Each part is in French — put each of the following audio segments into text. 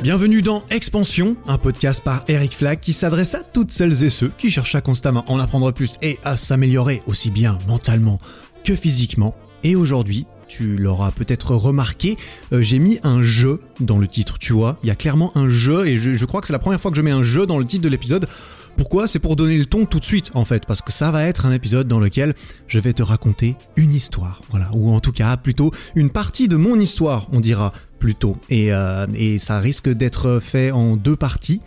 Bienvenue dans Expansion, un podcast par Eric Flack qui s'adresse à toutes celles et ceux qui cherchent à constamment en apprendre plus et à s'améliorer aussi bien mentalement que physiquement. Et aujourd'hui, tu l'auras peut-être remarqué, euh, j'ai mis un jeu dans le titre, tu vois. Il y a clairement un jeu et je, je crois que c'est la première fois que je mets un jeu dans le titre de l'épisode. Pourquoi? C'est pour donner le ton tout de suite en fait, parce que ça va être un épisode dans lequel je vais te raconter une histoire, voilà, ou en tout cas plutôt une partie de mon histoire, on dira plutôt. Et, euh, et ça risque d'être fait en deux parties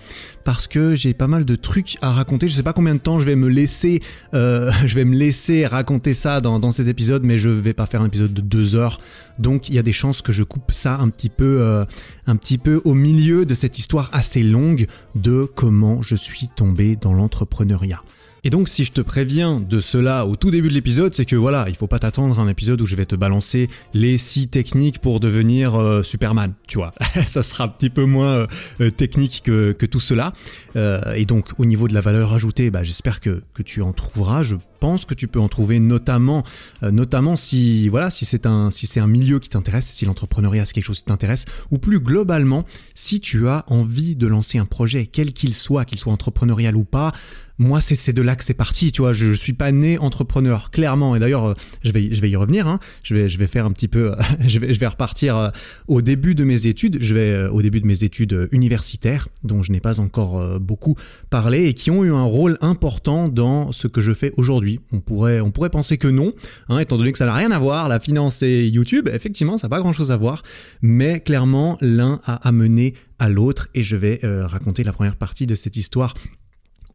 parce que j'ai pas mal de trucs à raconter. Je sais pas combien de temps je vais me laisser, euh, je vais me laisser raconter ça dans, dans, cet épisode, mais je vais pas faire un épisode de deux heures. Donc il y a des chances que je coupe ça un petit peu, euh, un petit peu au milieu de cette histoire assez longue de comment je suis tombé dans l'entrepreneuriat. Et donc si je te préviens de cela au tout début de l'épisode, c'est que voilà, il faut pas t'attendre à un épisode où je vais te balancer les six techniques pour devenir euh, Superman, tu vois. ça sera un petit peu moins euh, technique que, tout cela. Euh, et donc au niveau de la valeur ajoutée, bah, j'espère que, que tu en trouveras. Je pense que tu peux en trouver notamment, euh, notamment si voilà, si c'est un si c'est un milieu qui t'intéresse, si l'entrepreneuriat c'est quelque chose qui t'intéresse, ou plus globalement, si tu as envie de lancer un projet, quel qu'il soit, qu'il soit entrepreneurial ou pas, moi, c'est de là que c'est parti, tu vois. Je, je suis pas né entrepreneur, clairement. Et d'ailleurs, euh, je vais, je vais y revenir. Hein. Je vais, je vais faire un petit peu, je vais, je vais repartir euh, au début de mes études. Je vais au début de mes études universitaires, dont je n'ai pas encore beaucoup parlé et qui ont eu un rôle important dans ce que je fais aujourd'hui. On pourrait, on pourrait penser que non, hein, étant donné que ça n'a rien à voir. La finance et YouTube, effectivement, ça n'a pas grand-chose à voir. Mais clairement, l'un a amené à l'autre. Et je vais euh, raconter la première partie de cette histoire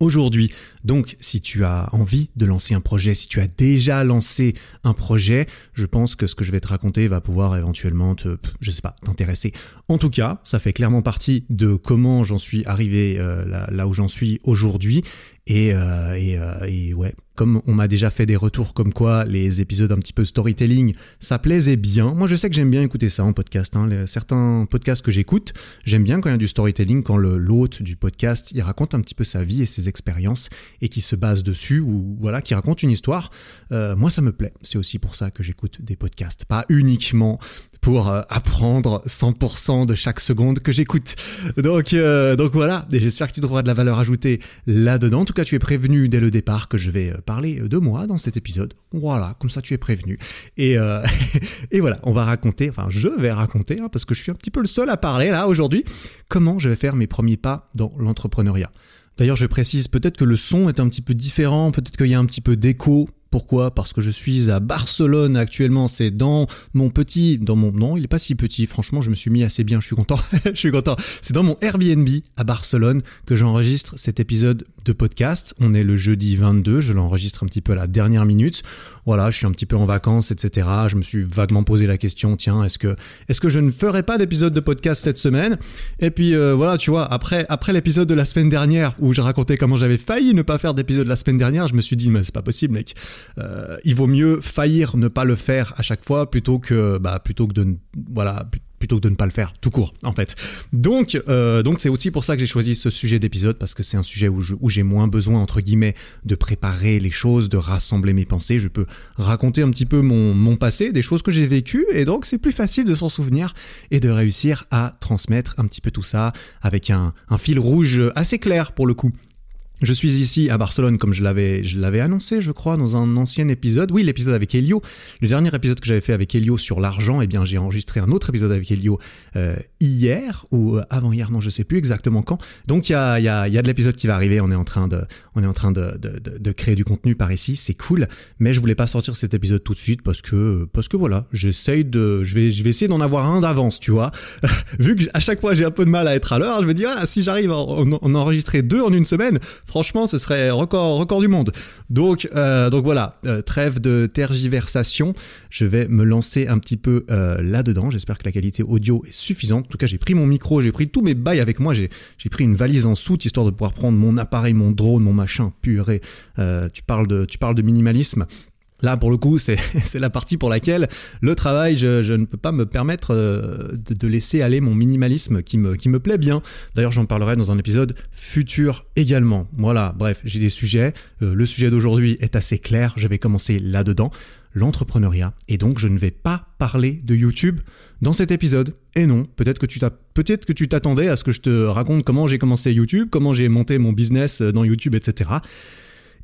aujourd'hui. Donc, si tu as envie de lancer un projet, si tu as déjà lancé un projet, je pense que ce que je vais te raconter va pouvoir éventuellement te, je sais pas, t'intéresser. En tout cas, ça fait clairement partie de comment j'en suis arrivé euh, là, où j'en suis aujourd'hui. Et, euh, et, euh, et, ouais, comme on m'a déjà fait des retours comme quoi les épisodes un petit peu storytelling, ça plaisait bien. Moi, je sais que j'aime bien écouter ça en podcast. Hein. Les, certains podcasts que j'écoute, j'aime bien quand il y a du storytelling, quand l'hôte du podcast, il raconte un petit peu sa vie et ses expériences et qui se base dessus ou voilà, qui raconte une histoire. Euh, moi, ça me plaît. C'est aussi pour ça que j'écoute des podcasts, pas uniquement pour euh, apprendre 100% de chaque seconde que j'écoute. Donc, euh, donc voilà, j'espère que tu trouveras de la valeur ajoutée là-dedans. En tout cas, tu es prévenu dès le départ que je vais parler de moi dans cet épisode. Voilà, comme ça tu es prévenu. Et, euh, et voilà, on va raconter, enfin je vais raconter, hein, parce que je suis un petit peu le seul à parler là aujourd'hui, comment je vais faire mes premiers pas dans l'entrepreneuriat. D'ailleurs, je précise peut-être que le son est un petit peu différent, peut-être qu'il y a un petit peu d'écho pourquoi? Parce que je suis à Barcelone actuellement. C'est dans mon petit, dans mon non, il est pas si petit. Franchement, je me suis mis assez bien. Je suis content. je suis content. C'est dans mon Airbnb à Barcelone que j'enregistre cet épisode de podcast. On est le jeudi 22. Je l'enregistre un petit peu à la dernière minute. Voilà, je suis un petit peu en vacances, etc. Je me suis vaguement posé la question, tiens, est-ce que, est-ce que je ne ferai pas d'épisode de podcast cette semaine? Et puis euh, voilà, tu vois, après, après l'épisode de la semaine dernière où je racontais comment j'avais failli ne pas faire d'épisode la semaine dernière, je me suis dit, mais c'est pas possible, mec. Euh, il vaut mieux faillir ne pas le faire à chaque fois plutôt que, bah, plutôt que de, voilà, plutôt que de ne pas le faire tout court en fait. Donc euh, donc c'est aussi pour ça que j'ai choisi ce sujet d'épisode parce que c'est un sujet où, où j'ai moins besoin entre guillemets de préparer les choses, de rassembler mes pensées. Je peux raconter un petit peu mon, mon passé, des choses que j'ai vécues et donc c'est plus facile de s'en souvenir et de réussir à transmettre un petit peu tout ça avec un, un fil rouge assez clair pour le coup. Je suis ici à Barcelone comme je l'avais annoncé je crois dans un ancien épisode. Oui, l'épisode avec Elio. Le dernier épisode que j'avais fait avec Elio sur l'argent, eh bien j'ai enregistré un autre épisode avec Elio euh, hier ou avant-hier, non je sais plus exactement quand. Donc il y a, y, a, y a de l'épisode qui va arriver, on est en train de on est en train de, de, créer du contenu par ici, c'est cool, mais je voulais pas sortir cet épisode tout de suite parce que parce que voilà, j'essaye de je vais je vais essayer d'en avoir un d'avance, tu vois. Vu que à chaque fois j'ai un peu de mal à être à l'heure, je me dis ah si j'arrive à en, en enregistrer deux en une semaine, franchement, ce serait record, du monde. Donc, euh, voilà, euh, trêve de tergiversation. Je vais me lancer un petit peu euh, là-dedans. J'espère que la qualité audio est suffisante. En tout cas, j'ai pris mon micro, j'ai pris tous mes bails avec moi. J'ai, pris une valise en soute histoire de pouvoir prendre mon appareil, mon drone, mon machin. Purée, tu parles de minimalisme. Là, pour le coup, c'est la partie pour laquelle le travail, je, ne peux pas me permettre euh, de, laisser aller mon minimalisme qui me, plaît bien. D'ailleurs, j'en parlerai dans un épisode futur également. Voilà, bref, j'ai des sujets. Euh, le sujet d'aujourd'hui est assez clair, je vais commencer là-dedans, l'entrepreneuriat. Et donc, je ne vais pas parler de YouTube dans cet épisode. Et non, peut-être que tu peut-être que tu t'attendais à ce que je te raconte comment j'ai commencé YouTube, comment j'ai monté mon business dans YouTube, etc.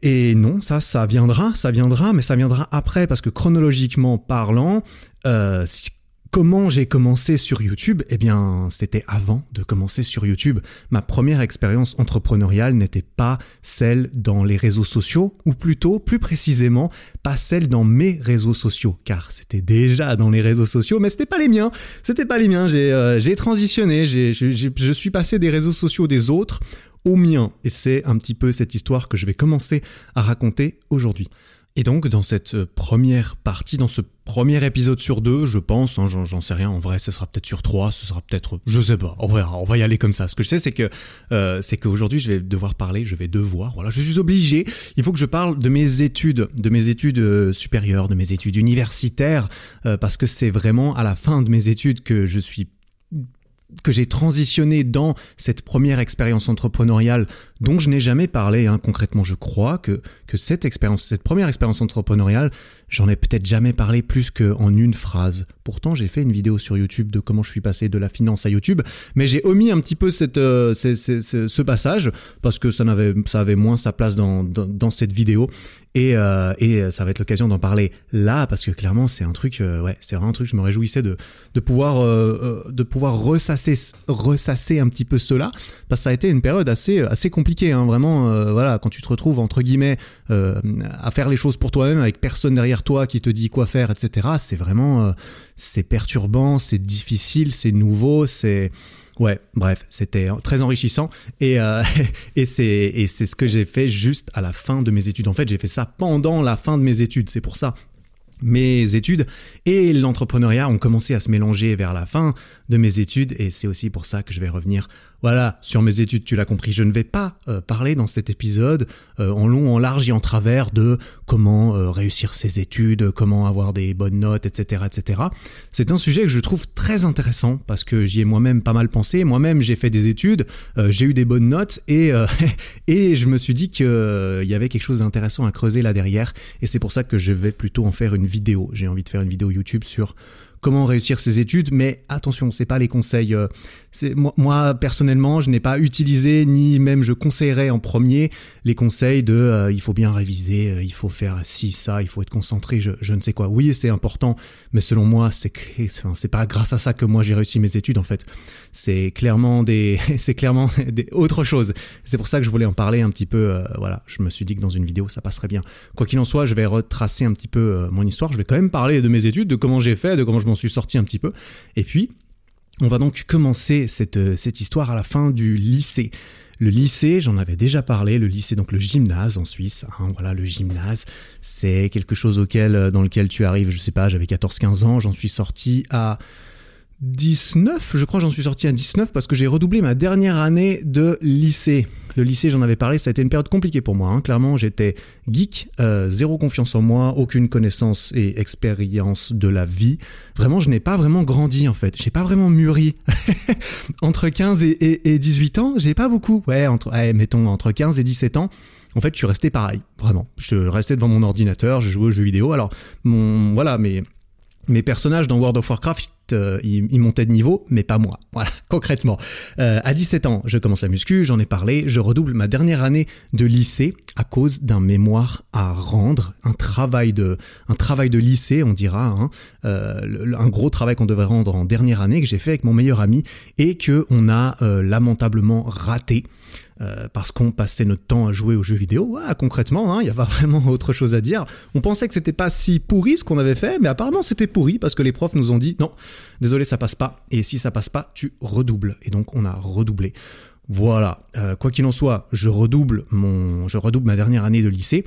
Et non, ça, ça viendra, ça viendra, mais ça viendra après, parce que chronologiquement parlant, euh, comment j'ai commencé sur YouTube Eh bien, c'était avant de commencer sur YouTube. Ma première expérience entrepreneuriale n'était pas celle dans les réseaux sociaux, ou plutôt, plus précisément, pas celle dans mes réseaux sociaux, car c'était déjà dans les réseaux sociaux, mais c'était pas les miens. C'était pas les miens. J'ai euh, transitionné. je suis passé des réseaux sociaux des autres au mien. Et c'est un petit peu cette histoire que je vais commencer à raconter aujourd'hui. Et donc dans cette euh, première partie, dans ce premier épisode sur deux, je pense, hein, j'en sais rien, en vrai ce sera peut-être sur trois, ce sera peut-être, je sais pas, on va, on va y aller comme ça. Ce que je sais c'est que euh, c'est qu'aujourd'hui je vais devoir parler, je vais devoir, voilà, je suis obligé, il faut que je parle de mes études, de mes études euh, supérieures, de mes études universitaires, parce que c'est vraiment à la fin de mes études que je suis que j'ai transitionné dans cette première expérience entrepreneuriale dont je n'ai jamais parlé hein, concrètement. Je crois que, que cette expérience, cette première expérience entrepreneuriale, j'en ai peut-être jamais parlé plus qu'en une phrase. Pourtant, j'ai fait une vidéo sur YouTube de comment je suis passé de la finance à YouTube, mais j'ai omis un petit peu cette, euh, ce passage parce que ça, avait, ça avait moins sa place dans, dans cette vidéo. Et, euh, et ça va être l'occasion d'en parler là parce que clairement c'est un truc, euh, ouais, c'est vraiment un truc. Je me réjouissais de, de pouvoir euh, de pouvoir ressasser ressasser un petit peu cela parce que ça a été une période assez assez compliquée. Hein, vraiment, voilà, quand tu te retrouves entre guillemets à faire les choses pour toi-même avec personne derrière toi qui te dit quoi faire, etc. C'est vraiment c'est perturbant, c'est difficile, c'est nouveau, c'est Ouais, bref, c'était très enrichissant et, euh, et c'est ce que j'ai fait juste à la fin de mes études. En fait, j'ai fait ça pendant la fin de mes études. C'est pour ça mes études et l'entrepreneuriat ont commencé à se mélanger vers la fin de mes études et c'est aussi pour ça que je vais revenir voilà, sur mes études, tu l'as compris, je ne vais pas euh, parler dans cet épisode euh, en long, en large et en travers de comment euh, réussir ses études, comment avoir des bonnes notes, etc. etc. C'est un sujet que je trouve très intéressant parce que j'y ai moi-même pas mal pensé. Moi-même, j'ai fait des études, j'ai eu des bonnes notes et, et je me suis dit qu'il y avait quelque chose d'intéressant à creuser là derrière et c'est pour ça que je vais plutôt en faire une J'ai envie de faire une vidéo YouTube sur comment réussir ses études, mais attention, c'est pas les conseils. Euh, moi, moi, personnellement, je n'ai pas utilisé ni même je conseillerais en premier les conseils de euh, il faut bien réviser, euh, il faut faire ci ça, il faut être concentré, je, ne sais quoi. Oui, c'est important, mais selon moi, c'est c'est pas grâce à ça que moi j'ai réussi mes études en fait. C'est clairement des c'est clairement des autre chose. C'est pour ça que je voulais en parler un petit peu. voilà, je me suis dit que dans une vidéo ça passerait bien. Quoi qu'il en soit, je vais retracer un petit peu mon histoire. Je vais quand même parler de mes études, de comment j'ai fait, de comment je m'en suis sorti un petit peu. Et puis, on va donc commencer cette, euh, cette histoire à la fin du lycée. Le lycée, j'en avais déjà parlé, le lycée, donc le gymnase en Suisse. Hein, voilà, le gymnase, c'est quelque chose auquel, euh, dans lequel tu arrives, je sais pas, j'avais 14-15 ans, j'en suis sorti à 19, je crois j'en suis sorti à 19 parce que j'ai redoublé ma dernière année de lycée. Le lycée, j'en avais parlé, ça a été une période compliquée pour moi. Hein. Clairement, j'étais geek, euh, zéro confiance en moi, aucune connaissance et expérience de la vie. Vraiment, je n'ai pas vraiment grandi en fait. J'ai pas vraiment mûri. entre 15 et, 18 ans, j'ai pas beaucoup. Ouais, entre, mettons entre 15 et 17 ans. En fait, je suis resté pareil, vraiment. Je restais devant mon ordinateur, je jouais aux jeux vidéo. Alors, mon, voilà, mais mes personnages dans World of Warcraft, euh, ils, montaient de niveau, mais pas moi. Voilà, concrètement. Euh, à 17 ans, je commence la muscu, j'en ai parlé, je redouble ma dernière année de lycée à cause d'un mémoire à rendre, un travail de, un travail de lycée, on dira, hein, euh, un gros travail qu'on devait rendre en dernière année que j'ai fait avec mon meilleur ami et que on a lamentablement raté. Euh, parce qu'on passait notre temps à jouer aux jeux vidéo. Ouais, concrètement, hein, il n'y a vraiment autre chose à dire. On pensait que c'était pas si pourri ce qu'on avait fait, mais apparemment c'était pourri parce que les profs nous ont dit non, désolé, ça passe pas. Et si ça passe pas, tu redoubles. Et donc on a redoublé. Voilà. Euh, quoi qu'il en soit, je redouble mon, je redouble ma dernière année de lycée.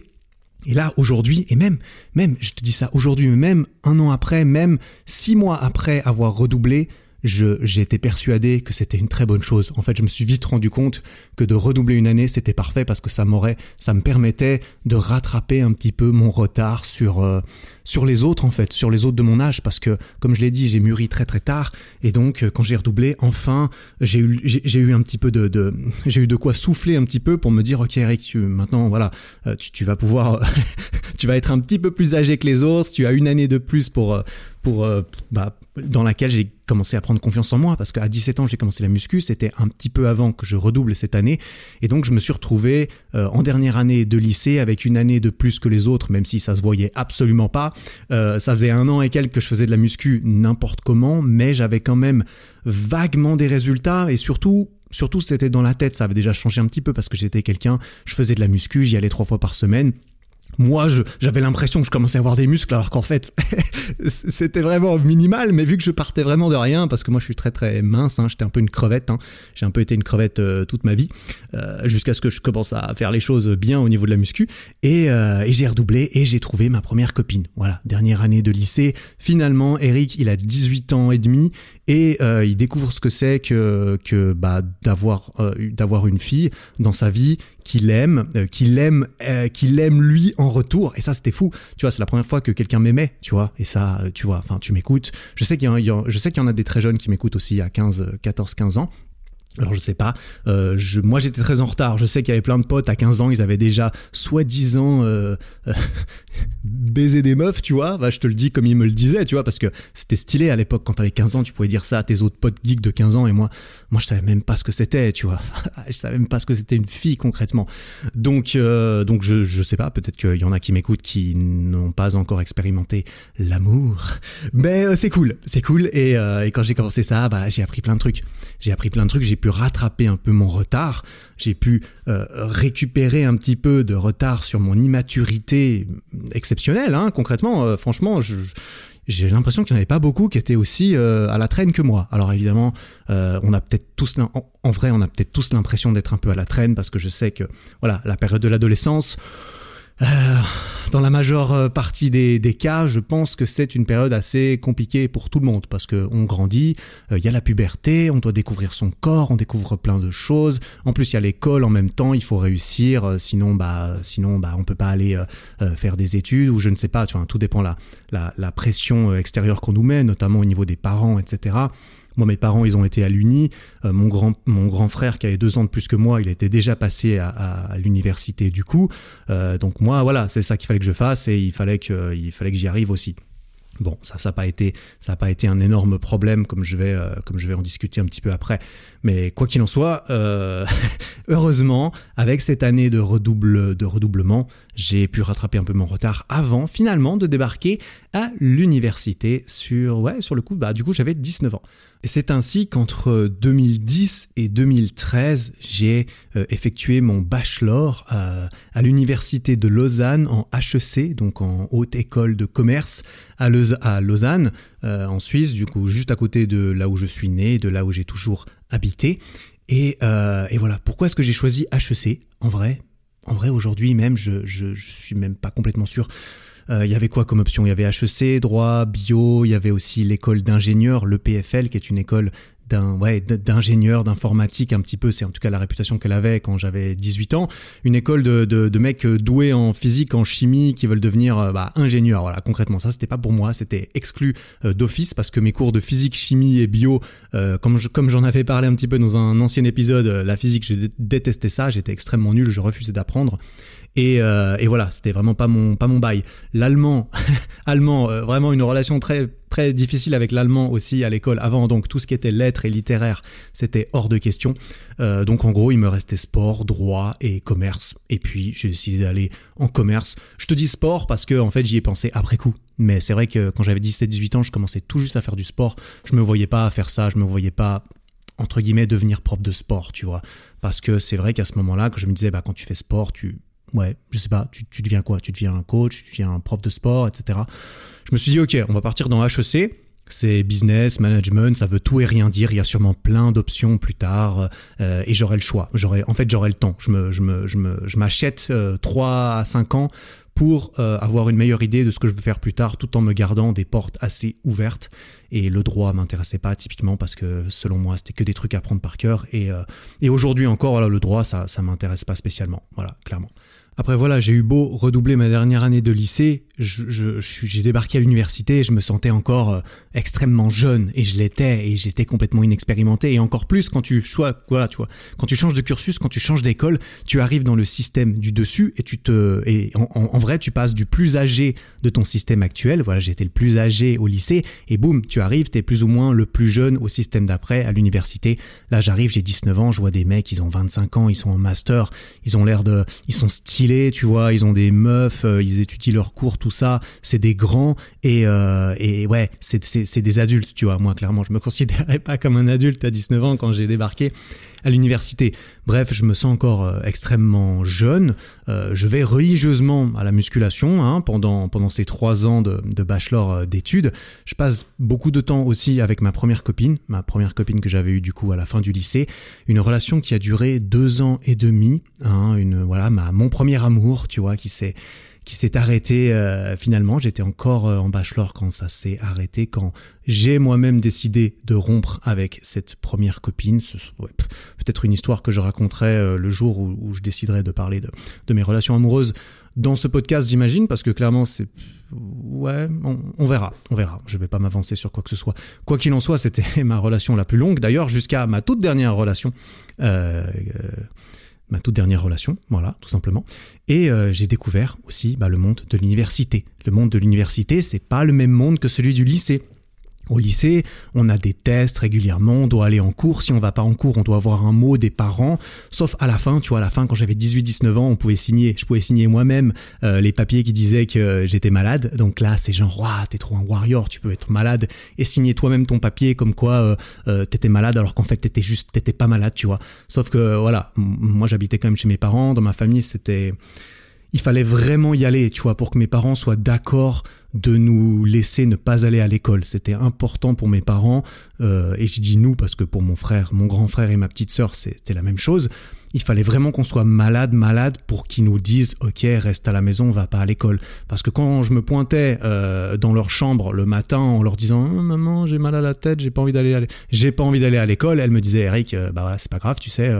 Et là, aujourd'hui, et même, même, je te dis ça aujourd'hui, même un an après, même six mois après avoir redoublé, j'étais persuadé que c'était une très bonne chose. En fait, je me suis vite rendu compte que de redoubler une année, c'était parfait parce que ça m'aurait, ça me permettait de rattraper un petit peu mon retard sur euh, sur les autres en fait, sur les autres de mon âge parce que comme je l'ai dit, j'ai mûri très très tard et donc euh, quand j'ai redoublé, enfin, j'ai eu j'ai eu un petit peu de, de j'ai eu de quoi souffler un petit peu pour me dire ok Eric, tu maintenant voilà, euh, tu, vas pouvoir tu vas être un petit peu plus âgé que les autres, tu as une année de plus pour pour, euh, bah, dans laquelle j'ai commencé à prendre confiance en moi parce qu'à 17 ans j'ai commencé la muscu, c'était un petit peu avant que je redouble cette année et donc je me suis retrouvé en dernière année de lycée avec une année de plus que les autres même si ça se voyait absolument pas. Euh, ça faisait un an et quelques que je faisais de la muscu n'importe comment mais j'avais quand même vaguement des résultats et surtout surtout c'était dans la tête, ça avait déjà changé un petit peu parce que j'étais quelqu'un, je faisais de la muscu, j'y allais trois fois par semaine moi, j'avais l'impression que je commençais à avoir des muscles, alors qu'en fait, c'était vraiment minimal. Mais vu que je partais vraiment de rien, parce que moi, je suis très très mince, hein, j'étais un peu une crevette. Hein, j'ai un peu été une crevette euh, toute ma vie, euh, jusqu'à ce que je commence à faire les choses bien au niveau de la muscu. Et, euh, et j'ai redoublé et j'ai trouvé ma première copine. Voilà, dernière année de lycée. Finalement, Eric, il a 18 ans et demi et il découvre ce que c'est que, bah, d'avoir une fille dans sa vie qu'il aime, euh, qu'il aime, euh, lui en retour. Et ça, c'était fou. Tu vois, c'est la première fois que quelqu'un m'aimait, tu vois. Et ça, euh, tu vois, enfin, tu m'écoutes. Je sais qu'il y, je sais qu'il y en a des très jeunes qui m'écoutent aussi à 15, 14, 15 ans. Alors je sais pas, euh, je, moi j'étais très en retard, je sais qu'il y avait plein de potes. À 15 ans, ils avaient déjà soi-disant euh, euh, baisé des meufs, tu vois, bah, je te le dis comme ils me le disaient, tu vois, parce que c'était stylé à l'époque. Quand t'avais 15 ans, tu pouvais dire ça à tes autres potes geeks de 15 ans, et moi, moi je savais même pas ce que c'était, tu vois, je savais même pas ce que c'était une fille concrètement. Donc, donc je, je sais pas, peut-être qu'il y en a qui m'écoutent qui n'ont pas encore expérimenté l'amour, mais c'est cool, c'est cool, et, et quand j'ai commencé ça, bah j'ai appris plein de trucs, j'ai appris plein de trucs, j'ai rattraper un peu mon retard, j'ai pu euh, récupérer un petit peu de retard sur mon immaturité exceptionnelle, hein, concrètement, euh, franchement, j'ai l'impression qu'il n'y en avait pas beaucoup qui étaient aussi euh, à la traîne que moi. Alors évidemment, on a peut-être tous, en, vrai, on a peut-être tous l'impression d'être un peu à la traîne parce que je sais que, voilà, la période de l'adolescence, euh, dans la majeure euh, partie des, cas, je pense que c'est une période assez compliquée pour tout le monde parce qu'on grandit, euh, il y a la puberté, on doit découvrir son corps, on découvre plein de choses. En plus, il y a l'école en même temps, il faut réussir, sinon bah sinon bah on peut pas aller faire des études ou je ne sais pas. Tu vois, tout dépend la la, la pression extérieure qu'on nous met, notamment au niveau des parents, etc. Moi, mes parents, ils ont été à l'Uni. Euh, mon, grand, mon grand frère, qui avait deux ans de plus que moi, il était déjà passé à, l'université du coup. Euh, donc moi, voilà, c'est ça qu'il fallait que je fasse et il fallait que, il fallait que j'y arrive aussi. Bon, ça, ça n'a pas été, ça n'a pas été un énorme problème, comme je vais, euh, comme je vais en discuter un petit peu après. Mais quoi qu'il en soit, euh, heureusement, avec cette année de redouble, de redoublement, j'ai pu rattraper un peu mon retard avant, finalement, de débarquer à l'université sur, le coup, bah, du coup, j'avais 19 ans. C'est ainsi qu'entre 2010 et 2013, j'ai euh, effectué mon bachelor euh, à l'université de Lausanne en HEC, donc en haute école de commerce à, Lausanne, euh, en Suisse, du coup juste à côté de là où je suis né, de là où j'ai toujours habité. Et, et voilà, pourquoi est-ce que j'ai choisi HEC En vrai, en vrai aujourd'hui même, je, je, je suis même pas complètement sûr. Euh, il y avait quoi comme option? Il y avait HEC, droit, bio, il y avait aussi l'école d'ingénieur, le PFL, qui est une école d'un ouais d'ingénieur d'informatique un petit peu. C'est en tout cas la réputation qu'elle avait quand j'avais 18 ans. Une école de, de, de, mecs doués en physique en chimie qui veulent devenir euh, bah, ingénieurs. Voilà concrètement ça c'était pas pour moi. C'était exclu euh, d'office parce que mes cours de physique chimie et bio comme je, comme j'en avais parlé un petit peu dans un ancien épisode la physique je détestais ça. J'étais extrêmement nul. Je refusais d'apprendre et, euh, et voilà, c'était vraiment pas mon pas mon bail. L'allemand, allemand, euh, vraiment une relation très très difficile avec l'allemand aussi à l'école avant. Donc tout ce qui était lettres et littéraire, c'était hors de question. Euh, donc en gros, il me restait sport, droit et commerce. Et puis j'ai décidé d'aller en commerce. Je te dis sport parce que en fait j'y ai pensé après coup. Mais c'est vrai que quand j'avais 17-18 ans, je commençais tout juste à faire du sport. Je me voyais pas faire ça. Je me voyais pas entre guillemets devenir prof de sport, tu vois. Parce que c'est vrai qu'à ce moment-là, que je me disais, bah quand tu fais sport, tu ouais, je sais pas, tu, tu, deviens quoi? Tu deviens un coach, tu deviens un prof de sport, etc. Je me suis dit, ok, on va partir dans HEC. C'est business, management, ça veut tout et rien dire. Il y a sûrement plein d'options plus tard euh, et j'aurai le choix. J'aurai, en fait, j'aurai le temps. Je me, je me, je me, je m'achète euh, 3 à 5 ans pour euh, avoir une meilleure idée de ce que je veux faire plus tard tout en me gardant des portes assez ouvertes. Et le droit m'intéressait pas typiquement parce que selon moi c'était que des trucs à prendre par cœur. Et, euh, et aujourd'hui encore, voilà, le droit ça, ça m'intéresse pas spécialement. Voilà, clairement. Après voilà, j'ai eu beau redoubler ma dernière année de lycée, j'ai je, je, débarqué à l'université, je me sentais encore euh, extrêmement jeune et je l'étais et j'étais complètement inexpérimenté et encore plus quand tu voilà, tu vois, quand tu changes de cursus, quand tu changes d'école, tu arrives dans le système du dessus et tu te et en, en, vrai tu passes du plus âgé de ton système actuel, voilà, j'étais le plus âgé au lycée et boum, tu arrives, tu es plus ou moins le plus jeune au système d'après à l'université. Là, j'arrive, j'ai 19 ans, je vois des mecs, ils ont 25 ans, ils sont en master, ils ont l'air de ils sont stylés tu vois, ils ont des meufs, euh, ils étudient leurs cours, tout ça, c'est des grands et, euh, et ouais, c'est des adultes, tu vois. Moi, clairement, je me considérais pas comme un adulte à 19 ans quand j'ai débarqué à l'université. Bref, je me sens encore euh, extrêmement jeune. je vais religieusement à la musculation hein, pendant, pendant ces trois ans de, bachelor d'études. Je passe beaucoup de temps aussi avec ma première copine, ma première copine que j'avais eue du coup à la fin du lycée. Une relation qui a duré deux ans et demi. Hein, une, voilà, ma, mon premier amour, tu vois, qui s'est qui s'est arrêté euh, finalement. J'étais encore euh, en bachelor quand ça s'est arrêté, quand j'ai moi-même décidé de rompre avec cette première copine. Peut-être une histoire que je raconterai euh, le jour où, je déciderai de parler de, mes relations amoureuses dans ce podcast, j'imagine, parce que clairement, c'est... Ouais, on, verra, on verra. Je vais pas m'avancer sur quoi que ce soit. Quoi qu'il en soit, c'était ma relation la plus longue, d'ailleurs, jusqu'à ma toute dernière relation. Euh, ma toute dernière relation, voilà, tout simplement. Et euh, j'ai découvert aussi bah, le monde de l'université. Le monde de l'université, c'est pas le même monde que celui du lycée. Au lycée, on a des tests régulièrement, on doit aller en cours. Si on va pas en cours, on doit avoir un mot des parents. Sauf à la fin, tu vois, à la fin, quand j'avais 18-19 ans, on pouvait signer, je pouvais signer moi-même euh, les papiers qui disaient que j'étais malade. Donc là, c'est genre, waouh, t'es trop un warrior, tu peux être malade et signer toi-même ton papier comme quoi euh, euh, t'étais malade alors qu'en fait t'étais juste, t'étais pas malade, tu vois. Sauf que voilà, moi j'habitais quand même chez mes parents, dans ma famille, c'était il fallait vraiment y aller, tu vois, pour que mes parents soient d'accord de nous laisser ne pas aller à l'école. C'était important pour mes parents, euh, et je dis nous parce que pour mon frère, mon grand frère et ma petite sœur, c'était la même chose. Il fallait vraiment qu'on soit malade, malade pour qu'ils nous disent ok reste à la maison, va pas à l'école. Parce que quand je me pointais euh, dans leur chambre le matin en leur disant oh, maman j'ai mal à la tête, j'ai pas envie d'aller, à l'école, elle me disait Eric euh, bah voilà c'est pas grave tu sais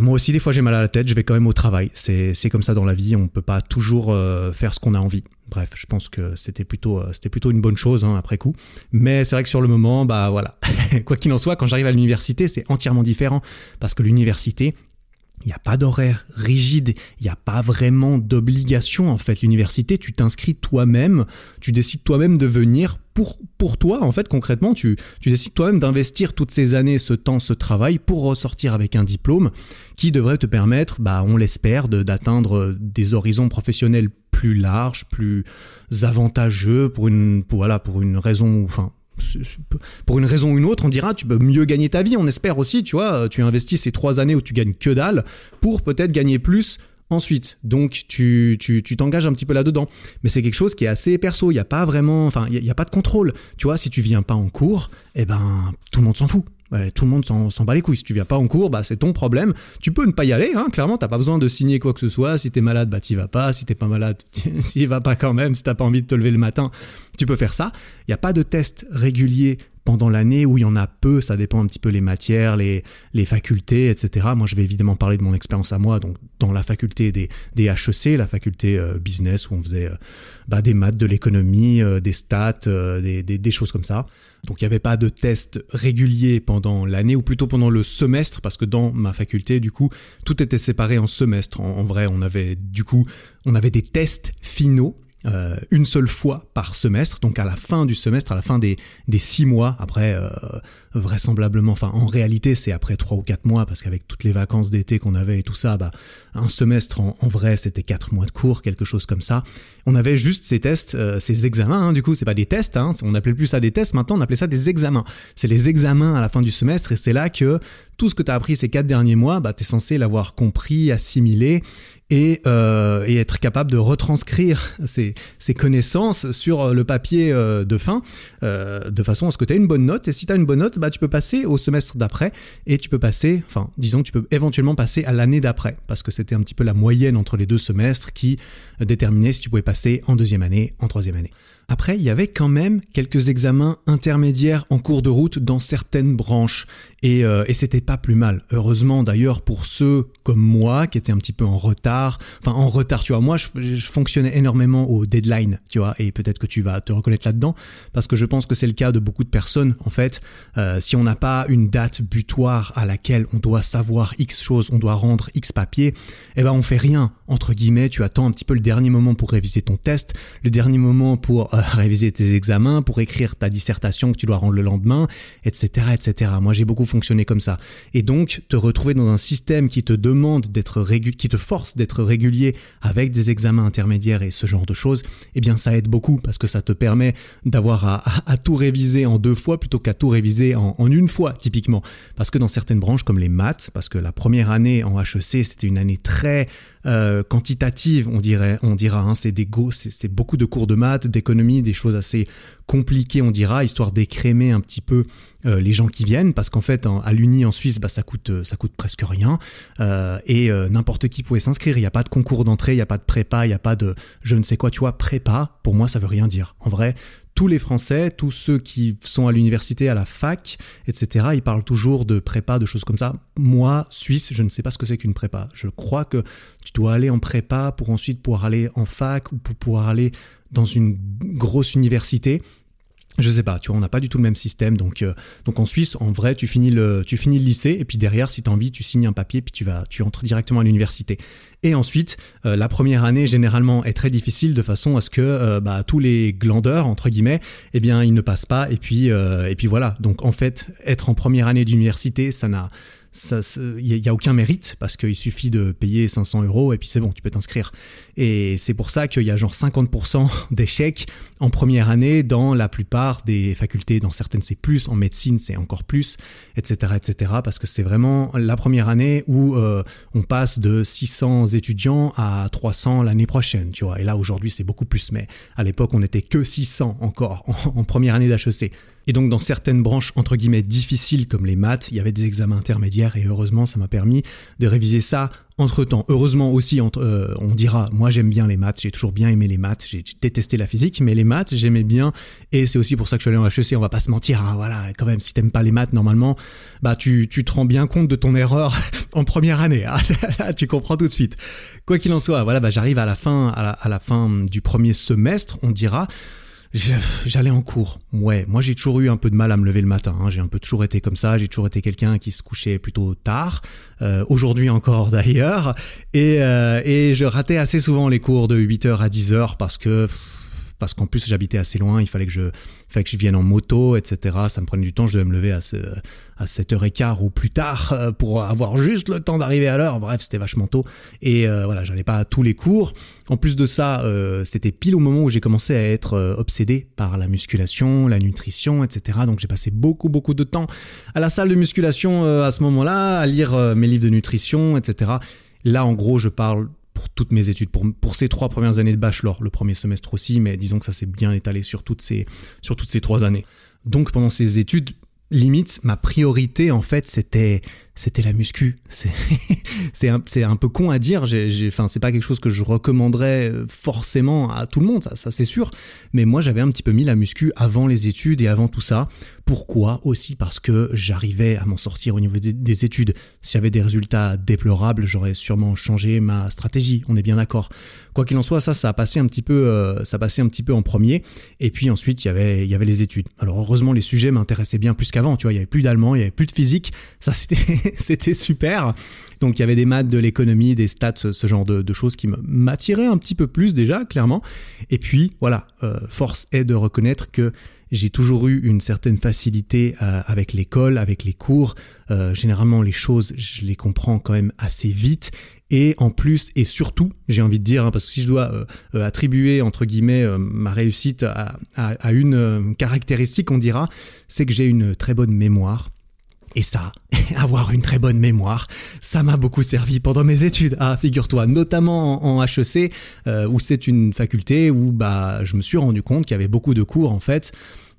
moi aussi, des fois, j'ai mal à la tête, je vais quand même au travail. C'est comme ça dans la vie, on ne peut pas toujours euh, faire ce qu'on a envie. Bref, je pense que c'était plutôt, euh, c'était plutôt une bonne chose hein, après coup. Mais c'est vrai que sur le moment, bah voilà. Quoi qu'il en soit, quand j'arrive à l'université, c'est entièrement différent. Parce que l'université, il n'y a pas d'horaire rigide, il n'y a pas vraiment d'obligation en fait. L'université, tu t'inscris toi-même, tu décides toi-même de venir pour, pour toi en fait concrètement, tu, tu décides toi-même d'investir toutes ces années, ce temps, ce travail pour ressortir avec un diplôme qui devrait te permettre, bah, on l'espère, d'atteindre des horizons professionnels plus larges, plus avantageux pour une, pour, voilà, pour une raison, enfin pour une raison ou une autre, on dira tu peux mieux gagner ta vie. On espère aussi, tu vois, tu investis ces trois années où tu gagnes que dalle pour peut-être gagner plus ensuite. Donc tu t'engages un petit peu là-dedans. Mais c'est quelque chose qui est assez perso. Il n'y a pas vraiment, enfin, il n'y a, pas de contrôle. Tu vois, si tu viens pas en cours, eh ben tout le monde s'en fout tout le monde s'en bat les couilles. Si tu viens pas en cours, bah, c'est ton problème. Tu peux ne pas y aller, hein, clairement, t'as pas besoin de signer quoi que ce soit. Si t'es malade, bah t'y vas pas. Si t'es pas malade, t'y vas pas quand même. Si t'as pas envie de te lever le matin, tu peux faire ça. Il n'y a pas de test régulier pendant l'année où il y en a peu, ça dépend un petit peu les matières, les, les facultés, etc. Moi, je vais évidemment parler de mon expérience à moi, donc dans la faculté des, HEC, la faculté euh, business où on faisait euh, bah, des maths, de l'économie, euh, des stats, des, choses comme ça. Donc il n'y avait pas de test régulier pendant l'année, ou plutôt pendant le semestre, parce que dans ma faculté, du coup, tout était séparé en semestre. en vrai, on avait du coup, on avait des tests finaux euh, une seule fois par semestre, donc à la fin du semestre, à la fin des, des six mois, après euh, vraisemblablement, enfin en réalité c'est après trois ou quatre mois, parce qu'avec toutes les vacances d'été qu'on avait et tout ça, bah, un semestre en, vrai c'était quatre mois de cours, quelque chose comme ça. On avait juste ces tests, euh, ces examens, hein, du coup c'est pas des tests, hein, on appelait plus ça des tests, maintenant on appelait ça des examens. C'est les examens à la fin du semestre et c'est là que tout ce que tu as appris ces quatre derniers mois, bah, tu es censé l'avoir compris, assimilé euh, et, être capable de retranscrire ces, connaissances sur le papier euh, de fin euh, de façon à ce que tu aies une bonne note. Et si tu as une bonne note, bah, tu peux passer au semestre d'après et tu peux passer, enfin, disons tu peux éventuellement passer à l'année d'après parce que c'était un petit peu la moyenne entre les deux semestres qui déterminait si tu pouvais passer en deuxième année, en troisième année. Après, il y avait quand même quelques examens intermédiaires en cours de route dans certaines branches. Et, euh, et c'était pas plus mal. Heureusement d'ailleurs pour ceux comme moi qui étaient un petit peu en retard. Enfin en retard, tu vois. Moi, je, fonctionnais énormément au deadline, tu vois. Et peut-être que tu vas te reconnaître là-dedans. Parce que je pense que c'est le cas de beaucoup de personnes. En fait, euh, si on n'a pas une date butoir à laquelle on doit savoir X choses, on doit rendre X papier, eh ben on fait rien. Entre guillemets, tu attends un petit peu le dernier moment pour réviser ton test, le dernier moment pour... Euh, réviser tes examens, pour écrire ta dissertation que tu dois rendre le lendemain, etc., etc. Moi, j'ai beaucoup fonctionné comme ça. Et donc, te retrouver dans un système qui te demande d'être régulier, qui te force d'être régulier avec des examens intermédiaires et ce genre de choses, eh bien, ça aide beaucoup parce que ça te permet d'avoir à, tout réviser en deux fois plutôt qu'à tout réviser en, une fois, typiquement. Parce que dans certaines branches comme les maths, parce que la première année en HEC, c'était une année très euh, quantitative, on dirait, on dira. Hein, c'est c'est beaucoup de cours de maths, d'économie, des choses assez compliquées, on dira, histoire d'écrémer un petit peu euh, les gens qui viennent, parce qu'en fait, à l'Uni en Suisse, bah, ça coûte, ça coûte presque rien, euh, et n'importe qui pouvait s'inscrire. Il n'y a pas de concours d'entrée, il n'y a pas de prépa, il n'y a pas de je ne sais quoi. Tu vois, prépa, pour moi, ça veut rien dire. En vrai, tous les Français, tous ceux qui sont à l'université, à la fac, etc., ils parlent toujours de prépa, de choses comme ça. Moi, Suisse, je ne sais pas ce que c'est qu'une prépa. Je crois que tu dois aller en prépa pour ensuite pouvoir aller en fac ou pour pouvoir aller dans une grosse université. Je sais pas, tu vois, on n'a pas du tout le même système. Donc, euh, donc en Suisse, en vrai, tu finis le, tu finis le lycée et puis derrière, si tu as envie, tu signes un papier puis tu vas, tu entres directement à l'université. Et ensuite, euh, la première année généralement est très difficile de façon à ce que euh, bah, tous les glandeurs entre guillemets, eh bien, ils ne passent pas. Et puis, et puis voilà. Donc en fait, être en première année d'université, ça n'a il n'y a, aucun mérite parce qu'il suffit de payer 500 euros et puis c'est bon, tu peux t'inscrire. Et c'est pour ça qu'il y a genre 50% d'échecs en première année dans la plupart des facultés. Dans certaines, c'est plus. En médecine, c'est encore plus, etc., etc. Parce que c'est vraiment la première année où euh, on passe de 600 étudiants à 300 l'année prochaine, tu vois. Et là, aujourd'hui, c'est beaucoup plus. Mais à l'époque, on n'était que 600 encore en, en première année d'HEC. Et donc dans certaines branches entre guillemets difficiles comme les maths, il y avait des examens intermédiaires et heureusement ça m'a permis de réviser ça entre temps. Heureusement aussi, euh, on dira, moi j'aime bien les maths, j'ai toujours bien aimé les maths, j'ai détesté la physique, mais les maths j'aimais bien et c'est aussi pour ça que je suis allé en HEC, on va pas se mentir, hein, voilà, quand même, si t'aimes pas les maths normalement, bah tu, tu te rends bien compte de ton erreur en première année, hein. tu comprends tout de suite. Quoi qu'il en soit, voilà, bah j'arrive à la fin, à la fin du premier semestre, on dira, J'allais en cours. Ouais, moi j'ai toujours eu un peu de mal à me lever le matin. Hein. J'ai un peu toujours été comme ça. J'ai toujours été quelqu'un qui se couchait plutôt tard. Euh, Aujourd'hui encore d'ailleurs. Et, euh, et je ratais assez souvent les cours de 8h à 10h parce que parce qu'en plus j'habitais assez loin, il fallait que je, fallait que je vienne en moto, etc. Ça me prenait du temps, je devais me lever à, à 7h15 ou plus tard euh, pour avoir juste le temps d'arriver à l'heure. Bref, c'était vachement tôt. Et euh, voilà, j'allais pas à tous les cours. En plus de ça, euh, c'était pile au moment où j'ai commencé à être obsédé par la musculation, la nutrition, etc. Donc j'ai passé beaucoup, beaucoup de temps à la salle de musculation à ce moment-là, à lire mes livres de nutrition, etc. Là, en gros, je parle pour toutes mes études, pour, pour ces trois premières années de bachelor, le premier semestre aussi, mais disons que ça s'est bien étalé sur toutes ces, sur toutes ces trois années. Donc pendant ces études, limite, ma priorité en fait, c'était c'était la muscu. C'est un, un, peu con à dire. C'est pas quelque chose que je recommanderais euh, forcément à tout le monde, ça, ça c'est sûr. Mais moi, j'avais un petit peu mis la muscu avant les études et avant tout ça. Pourquoi Aussi parce que j'arrivais à m'en sortir au niveau des, études. Si j'avais des résultats déplorables, j'aurais sûrement changé ma stratégie. On est bien d'accord. Quoi qu'il en soit, ça, ça a passé un petit peu, euh, ça un petit peu en premier. Et puis ensuite, il y avait, y avait les études. Alors heureusement, les sujets m'intéressaient bien plus qu'avant. Il y avait plus d'allemand, il y avait plus de physique. Ça, c'était c'était super. Donc il y avait des maths, de l'économie, des stats, ce, genre de, choses qui m'attiraient un petit peu plus déjà, clairement. Et puis voilà, euh, force est de reconnaître que j'ai toujours eu une certaine facilité euh, avec l'école, avec les cours. Euh, généralement, les choses, je les comprends quand même assez vite. Et en plus, et surtout, j'ai envie de dire, hein, parce que si je dois attribuer, entre guillemets, ma réussite à une caractéristique, on dira, c'est que j'ai une très bonne mémoire Et ça, avoir une très bonne mémoire, ça m'a beaucoup servi pendant mes études. Ah, figure-toi, notamment en, HEC, euh, où c'est une faculté où bah, je me suis rendu compte qu'il y avait beaucoup de cours en fait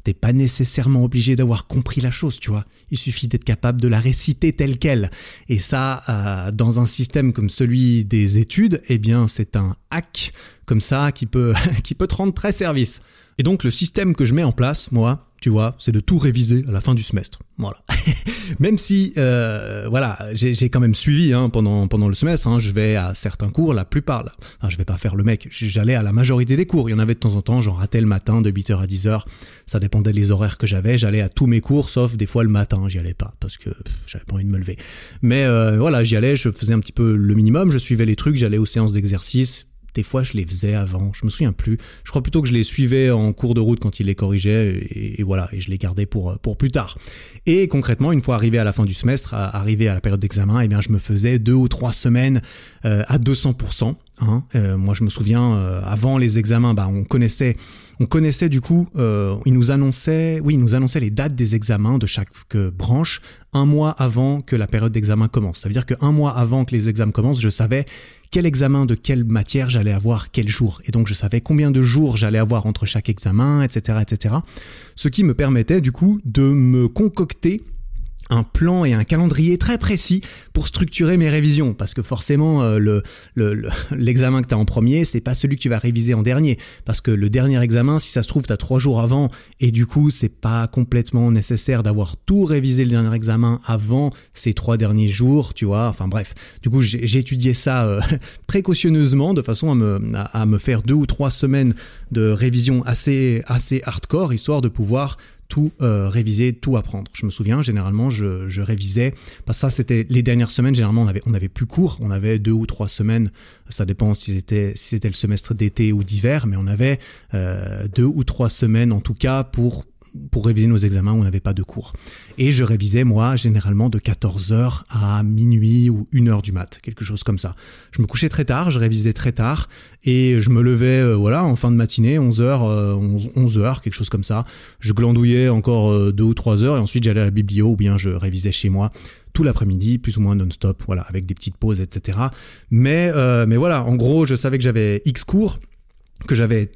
T'es pas nécessairement obligé d'avoir compris la chose, tu vois. Il suffit d'être capable de la réciter telle qu'elle. Et ça, euh, dans un système comme celui des études, eh bien, c'est un hack comme ça qui peut, qui peut te rendre très service. Et donc, le système que je mets en place, moi, tu vois, c'est de tout réviser à la fin du semestre. Voilà. même si, euh, voilà, j'ai quand même suivi hein, pendant pendant le semestre. Hein, je vais à certains cours, la plupart. Là, enfin, je vais pas faire le mec. J'allais à la majorité des cours. Il y en avait de temps en temps. J'en ratais le matin de 8h à 10h. Ça dépendait des horaires que j'avais. J'allais à tous mes cours, sauf des fois le matin. J'y allais pas parce que j'avais pas envie de me lever. Mais euh, voilà, j'y allais. Je faisais un petit peu le minimum. Je suivais les trucs. J'allais aux séances d'exercice des fois, je les faisais avant, je me souviens plus. Je crois plutôt que je les suivais en cours de route quand il les corrigeait, et, voilà, et je les gardais pour, pour plus tard. Et concrètement, une fois arrivé à la fin du semestre, arrivé à la période d'examen, eh bien, je me faisais deux ou trois semaines euh, à 200%. Hein. Euh, moi, je me souviens, euh, avant les examens, bah, on connaissait on connaissait du coup, euh, il nous annonçait, oui, il nous annonçait les dates des examens de chaque branche un mois avant que la période d'examen commence. Ça veut dire qu'un mois avant que les examens commencent, je savais quel examen de quelle matière j'allais avoir quel jour. Et donc je savais combien de jours j'allais avoir entre chaque examen, etc., etc. Ce qui me permettait du coup de me concocter un plan et un calendrier très précis pour structurer mes révisions. Parce que forcément euh, le, l'examen que tu as en premier c'est pas celui que tu vas réviser en dernier. Parce que le dernier examen si ça se trouve tu as trois jours avant et du coup c'est pas complètement nécessaire d'avoir tout révisé le dernier examen avant ces trois derniers jours tu vois. Enfin bref. Du coup j'ai, étudié ça euh, précautionneusement de façon à me, à, me faire deux ou trois semaines de révision assez assez hardcore histoire de pouvoir tout euh, réviser, tout apprendre. Je me souviens, généralement, je, révisais. Parce que ça, c'était les dernières semaines. Généralement, on avait, on avait plus court. On avait deux ou trois semaines. Ça dépend si c'était si c'était le semestre d'été ou d'hiver, mais on avait euh, deux ou trois semaines en tout cas pour pour réviser nos examens on n'avait pas de cours. Et je révisais, moi, généralement de 14h à minuit ou 1h du mat, quelque chose comme ça. Je me couchais très tard, je révisais très tard, et je me levais, euh, voilà, en fin de matinée, 11h, 11, h quelque chose comme ça. Je glandouillais encore 2 euh, ou 3 heures, et ensuite j'allais à la biblio, ou bien je révisais chez moi tout l'après-midi, plus ou moins non-stop, voilà, avec des petites pauses, etc. Mais, euh, mais voilà, en gros, je savais que j'avais X cours, que j'avais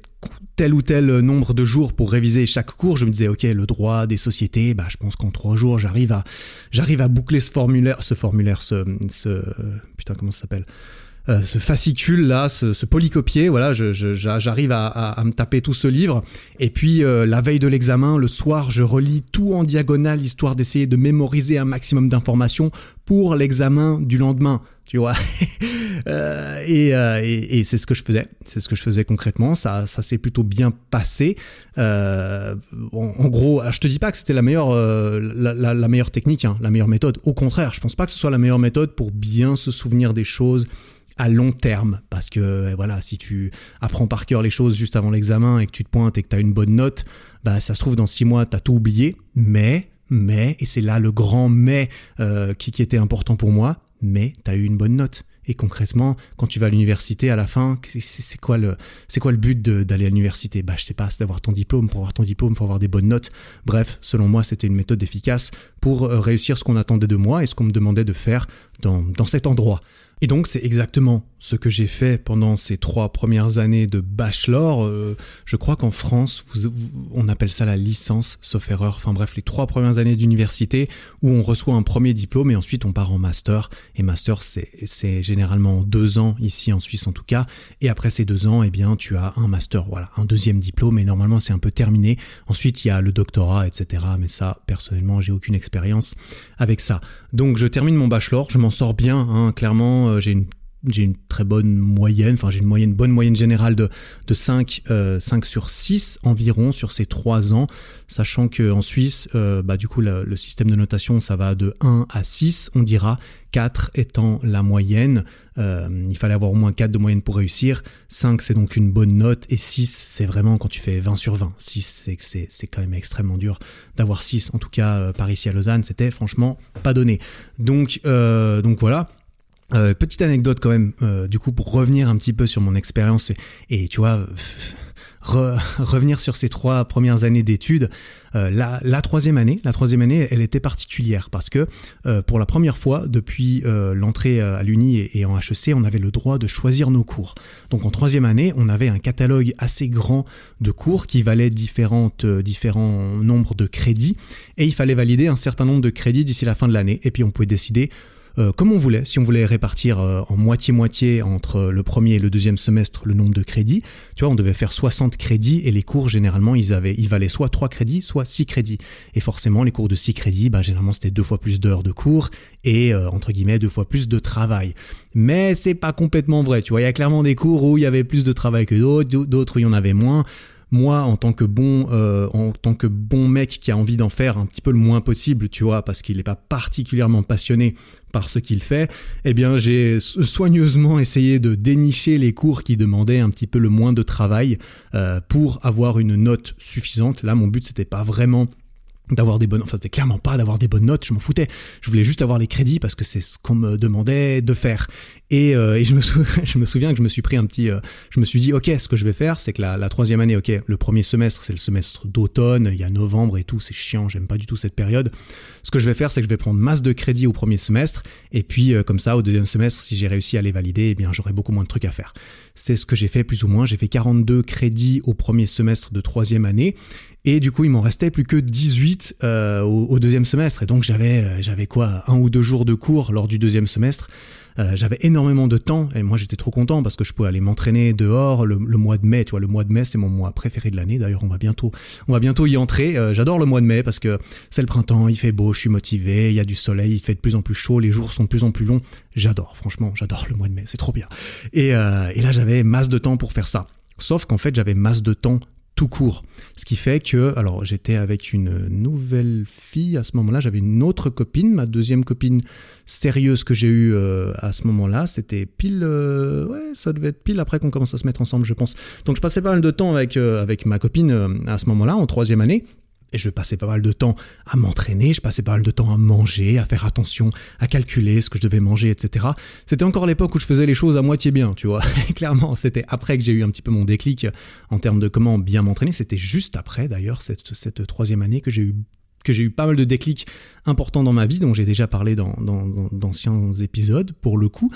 tel ou tel nombre de jours pour réviser chaque cours, je me disais ok le droit des sociétés, bah je pense qu'en trois jours j'arrive à boucler ce formulaire, ce formulaire, ce, ce putain comment ça s'appelle, euh, ce fascicule là, ce, polycopier, voilà, j'arrive à, me taper tout ce livre. Et puis euh, la veille de l'examen, le soir, je relis tout en diagonale, histoire d'essayer de mémoriser un maximum d'informations pour l'examen du lendemain. Tu vois, euh, et, c'est ce que je faisais. C'est ce que je faisais concrètement. Ça, ça s'est plutôt bien passé. en, gros, je te dis pas que c'était la meilleure, la, meilleure technique, hein, la meilleure méthode. Au contraire, je pense pas que ce soit la meilleure méthode pour bien se souvenir des choses à long terme. Parce que euh, voilà, si tu apprends par cœur les choses juste avant l'examen et que tu te pointes et que tu as une bonne note, bah ça se trouve dans six mois, tu as tout oublié. Mais, mais, et c'est là le grand mais euh, qui, qui était important pour moi, mais tu as eu une bonne note. Et concrètement, quand tu vas à l'université, à la fin, c'est quoi le, c'est quoi le but d'aller à l'université? Bah, je sais pas, c'est d'avoir ton diplôme. Pour avoir ton diplôme, il faut avoir des bonnes notes. Bref, selon moi, c'était une méthode efficace pour euh, réussir ce qu'on attendait de moi et ce qu'on me demandait de faire dans, dans cet endroit. Et donc c'est exactement ce que j'ai fait pendant ces trois premières années de bachelor. Euh, je crois qu'en France, on appelle ça la licence, sauf erreur. Enfin bref, les trois premières années d'université où on reçoit un premier diplôme et ensuite on part en master. Et master, c'est généralement deux ans ici en Suisse en tout cas. Et après ces deux ans, eh bien, tu as un master, voilà, un deuxième diplôme. Et normalement, c'est un peu terminé. Ensuite, il y a le doctorat, etc. Mais ça, personnellement, j'ai aucune expérience avec ça. Donc je termine mon bachelor, je m'en sors bien, hein, clairement euh, j'ai une très bonne moyenne, enfin j'ai une moyenne, bonne moyenne générale de, de 5, 5 euh, sur 6 environ sur ces 3 ans, sachant qu'en Suisse, euh, bah, du coup le, système de notation ça va de 1 à 6, on dira 4 étant la moyenne, il fallait avoir au moins 4 de moyenne pour réussir, 5 c'est donc une bonne note, et 6 c'est vraiment quand tu fais 20 sur 20, 6 c'est, c'est quand même extrêmement dur d'avoir 6, en tout cas par ici à Lausanne c'était franchement pas donné. Donc, donc voilà. Euh, petite anecdote quand même, euh, du coup, pour revenir un petit peu sur mon expérience, et, tu vois, revenir sur ces trois premières années d'études, euh, la, troisième année, la troisième année, elle était particulière parce que euh, pour la première fois depuis euh, l'entrée à l'Uni et, en HEC, on avait le droit de choisir nos cours. Donc en troisième année, on avait un catalogue assez grand de cours qui valaient différentes, différents nombres de crédits et il fallait valider un certain nombre de crédits d'ici la fin de l'année et puis on pouvait décider euh, comme on voulait, si on voulait répartir euh, en moitié-moitié entre le premier et le deuxième semestre le nombre de crédits, tu vois, on devait faire 60 crédits et les cours, généralement, ils, avaient, ils valaient soit 3 crédits, soit 6 crédits. Et forcément, les cours de 6 crédits, bah, généralement, c'était deux fois plus d'heures de cours et, euh, entre guillemets, deux fois plus de travail. Mais c'est pas complètement vrai, tu vois, il y a clairement des cours où il y avait plus de travail que d'autres, d'autres où il y en avait moins moi en tant que bon euh, en tant que bon mec qui a envie d'en faire un petit peu le moins possible tu vois parce qu'il n'est pas particulièrement passionné par ce qu'il fait eh bien j'ai soigneusement essayé de dénicher les cours qui demandaient un petit peu le moins de travail euh, pour avoir une note suffisante. Là mon but c'était pas vraiment d'avoir des bonnes enfin c'était clairement pas d'avoir des bonnes notes je m'en foutais. Je voulais juste avoir les crédits parce que c'est ce qu'on me demandait de faire. Et, euh, et je, me je me souviens que je me suis pris un petit euh, je me suis dit ok ce que je vais faire c'est que la, troisième année ok le premier semestre c'est le semestre d'automne il y a novembre et tout c'est chiant j'aime pas du tout cette période. Ce que je vais faire c'est que je vais prendre masse de crédits au premier semestre et puis euh, comme ça au deuxième semestre si j'ai réussi à les valider eh bien j'aurai beaucoup moins de trucs à faire. C'est ce que j'ai fait plus ou moins. J'ai fait 42 crédits au premier semestre de troisième année et du coup, il m'en restait plus que 18 euh, au, deuxième semestre. Et donc, j'avais, euh, j'avais quoi, un ou deux jours de cours lors du deuxième semestre. Euh, j'avais énormément de temps et moi j'étais trop content parce que je pouvais aller m'entraîner dehors le, mois de mai. Tu vois, le mois de mai c'est mon mois préféré de l'année. D'ailleurs, on va bientôt, on va bientôt y entrer. j'adore le mois de mai parce que c'est le printemps, il fait beau, je suis motivé, il y a du soleil, il fait de plus en plus chaud, les jours sont de plus en plus longs. J'adore, franchement, j'adore le mois de mai, c'est trop bien. Et, et là, j'avais masse de temps pour faire ça. Sauf qu'en fait, j'avais masse de temps tout court. Ce qui fait que, alors j'étais avec une nouvelle fille à ce moment-là, j'avais une autre copine, ma deuxième copine sérieuse que j'ai eue euh, à ce moment-là, c'était pile, euh, ouais, ça devait être pile après qu'on commence à se mettre ensemble, je pense. Donc je passais pas mal de temps avec, euh, avec ma copine à ce moment-là, en troisième année. Et je passais pas mal de temps à m'entraîner, je passais pas mal de temps à manger, à faire attention, à calculer ce que je devais manger, etc. C'était encore l'époque où je faisais les choses à moitié bien, tu vois. clairement, c'était après que j'ai eu un petit peu mon déclic en termes de comment bien m'entraîner. C'était juste après, d'ailleurs, cette, cette troisième année que j'ai eu que j'ai eu pas mal de déclics importants dans ma vie, dont j'ai déjà parlé dans d'anciens épisodes pour le coup.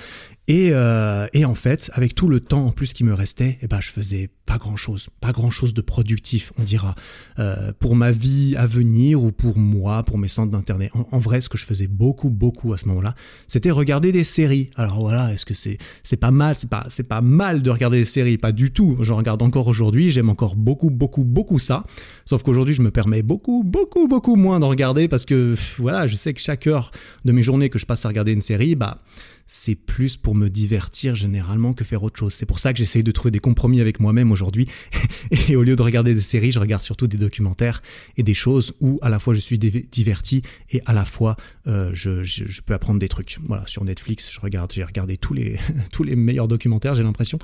Et, euh, et, en fait, avec tout le temps en plus qui me restait, eh ben, je faisais pas grand chose, pas grand chose de productif, on dira, euh, pour ma vie à venir ou pour moi, pour mes centres d'internet. En, vrai, ce que je faisais beaucoup, beaucoup à ce moment-là, c'était regarder des séries. Alors voilà, est-ce que c'est c'est pas mal, c'est pas c'est pas mal de regarder des séries, pas du tout. Je regarde encore aujourd'hui, j'aime encore beaucoup, beaucoup, beaucoup ça. Sauf qu'aujourd'hui, je me permets beaucoup, beaucoup, beaucoup moins d'en regarder parce que voilà, je sais que chaque heure de mes journées que je passe à regarder une série, bah c'est plus pour me divertir généralement que faire autre chose. C'est pour ça que j'essaye de trouver des compromis avec moi-même aujourd'hui. et au lieu de regarder des séries, je regarde surtout des documentaires et des choses où à la fois je suis diverti et à la fois euh, je, peux apprendre des trucs. Voilà, sur Netflix, je regarde, j'ai regardé tous les, tous les meilleurs documentaires, j'ai l'impression.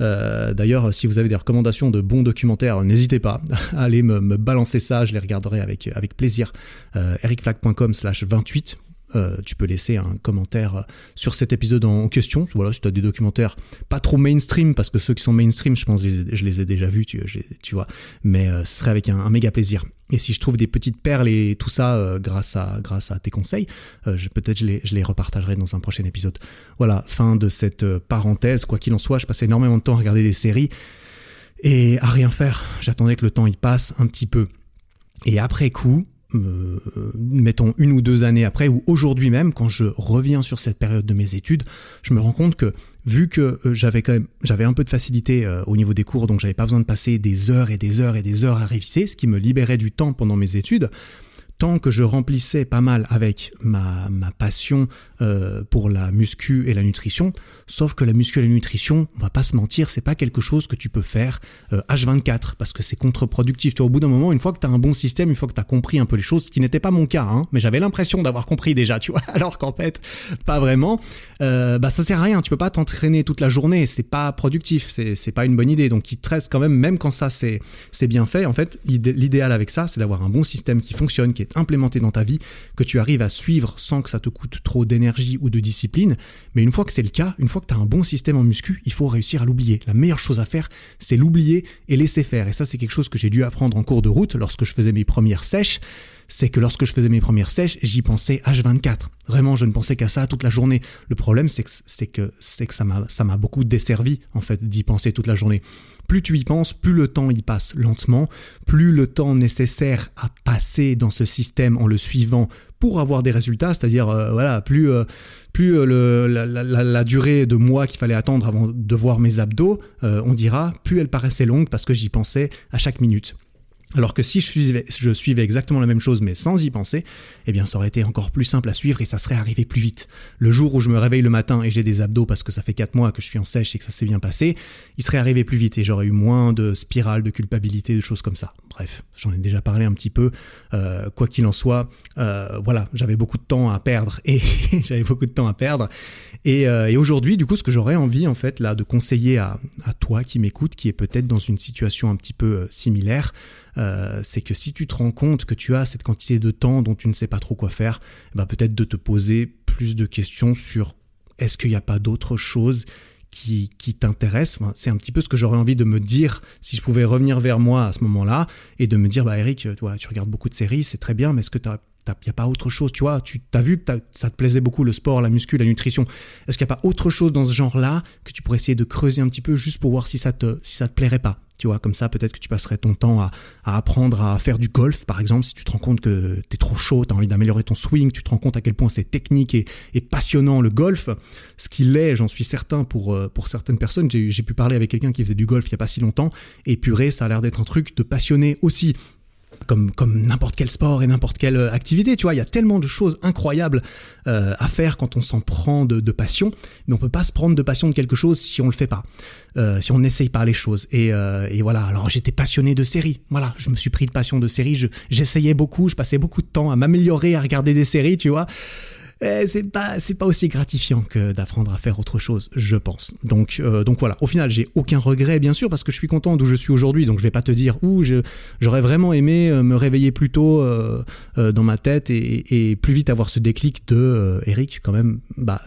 Euh, d'ailleurs, si vous avez des recommandations de bons documentaires, n'hésitez pas à aller me, balancer ça, je les regarderai avec, avec plaisir. Euh, ericflag.com slash 28 euh, tu peux laisser un commentaire euh, sur cet épisode en question. Voilà, si tu as des documentaires pas trop mainstream, parce que ceux qui sont mainstream, je pense je les ai, déjà vus, tu, tu vois. Mais euh, ce serait avec un, méga plaisir. Et si je trouve des petites perles et tout ça grâce, à, grâce à tes conseils, peut-être je les, je les repartagerai dans un prochain épisode. Voilà, fin de cette parenthèse. Quoi qu'il en soit, je passais énormément de temps à regarder des séries et à rien faire. J'attendais que le temps y passe un petit peu. Et après coup, euh, mettons une ou deux années après, ou aujourd'hui même, quand je reviens sur cette période de mes études, je me rends compte que vu que euh, j'avais quand même j'avais un peu de facilité euh, au niveau des cours, donc j'avais pas besoin de passer des heures et des heures et des heures à réviser, ce qui me libérait du temps pendant mes études, tant que je remplissais pas mal avec ma, ma passion euh, pour la muscu et la nutrition, sauf que la muscu et la nutrition, on va pas se mentir, c'est pas quelque chose que tu peux faire H24 euh, parce que c'est contre-productif. Au bout d'un moment, une fois que tu as un bon système, une fois que tu as compris un peu les choses, ce qui n'était pas mon cas, hein, mais j'avais l'impression d'avoir compris déjà, tu vois, alors qu'en fait, pas vraiment, euh, bah ça sert à rien, tu peux pas t'entraîner toute la journée, c'est pas productif, c'est, pas une bonne idée. Donc il te reste quand même, même quand ça c'est bien fait, en fait, l'idéal avec ça, c'est d'avoir un bon système qui fonctionne, qui est implémenté dans ta vie, que tu arrives à suivre sans que ça te coûte trop d'énergie ou de discipline. Mais une fois que c'est le cas, une fois que tu as un bon système en muscu, il faut réussir à l'oublier. La meilleure chose à faire, c'est l'oublier et laisser faire. Et ça, c'est quelque chose que j'ai dû apprendre en cours de route lorsque je faisais mes premières sèches c'est que lorsque je faisais mes premières sèches, j'y pensais H24. Vraiment, je ne pensais qu'à ça toute la journée. Le problème, c'est que ça m'a, ça m'a beaucoup desservi, en fait, d'y penser toute la journée. Plus tu y penses, plus le temps y passe lentement, plus le temps nécessaire à passer dans ce système en le suivant pour avoir des résultats, c'est-à-dire euh, voilà, plus euh, plus euh, la, la, durée de mois qu'il fallait attendre avant de voir mes abdos, on dira, plus elle paraissait longue parce que j'y pensais à chaque minute. Alors que si je suivais, exactement la même chose mais sans y penser, eh bien ça aurait été encore plus simple à suivre et ça serait arrivé plus vite. Le jour où je me réveille le matin et j'ai des abdos parce que ça fait 4 mois que je suis en sèche et que ça s'est bien passé, il serait arrivé plus vite et j'aurais eu moins de spirales, de culpabilité, de choses comme ça. Bref, j'en ai déjà parlé un petit peu. Euh, quoi qu'il en soit, euh, voilà, j'avais beaucoup de temps à perdre et j'avais beaucoup de temps à perdre. Et, euh, et aujourd'hui, du coup, ce que j'aurais envie en fait là de conseiller à, toi qui m'écoute, qui est peut-être dans une situation un petit peu similaire, euh, c'est que si tu te rends compte que tu as cette quantité de temps dont tu ne sais pas trop quoi faire, bah peut-être de te poser plus de questions sur est-ce qu'il n'y a pas d'autres choses qui, qui t'intéressent. C'est un petit peu ce que j'aurais envie de me dire si je pouvais revenir vers moi à ce moment-là et de me dire, bah Eric, toi, tu regardes beaucoup de séries, c'est très bien, mais est-ce que tu n'y a pas autre chose, tu vois, tu as vu que ça te plaisait beaucoup le sport, la muscu, la nutrition. Est-ce qu'il n'y a pas autre chose dans ce genre-là que tu pourrais essayer de creuser un petit peu juste pour voir si ça te, si ça te plairait pas? Tu vois, comme ça, peut-être que tu passerais ton temps à, apprendre à faire du golf, par exemple, si tu te rends compte que tu es trop chaud, tu as envie d'améliorer ton swing, tu te rends compte à quel point c'est technique et, et, passionnant le golf, ce qu'il est, j'en suis certain pour, euh, pour certaines personnes. J'ai pu parler avec quelqu'un qui faisait du golf il n'y a pas si longtemps, et purée, ça a l'air d'être un truc de passionné aussi comme, comme n'importe quel sport et n'importe quelle euh, activité, tu vois, il y a tellement de choses incroyables euh, à faire quand on s'en prend de, de, passion, mais on peut pas se prendre de passion de quelque chose si on le fait pas, euh, si on n'essaye pas les choses. Et, euh, et voilà, alors j'étais passionné de séries, voilà, je me suis pris de passion de séries, j'essayais beaucoup, je passais beaucoup de temps à m'améliorer, à regarder des séries, tu vois. Eh, c'est pas c'est pas aussi gratifiant que d'apprendre à faire autre chose, je pense. Donc euh, donc voilà. Au final, j'ai aucun regret, bien sûr, parce que je suis content d'où je suis aujourd'hui. Donc je vais pas te dire où j'aurais vraiment aimé euh, me réveiller plus tôt euh, dans ma tête et, et, plus vite avoir ce déclic de Eric, quand même. Bah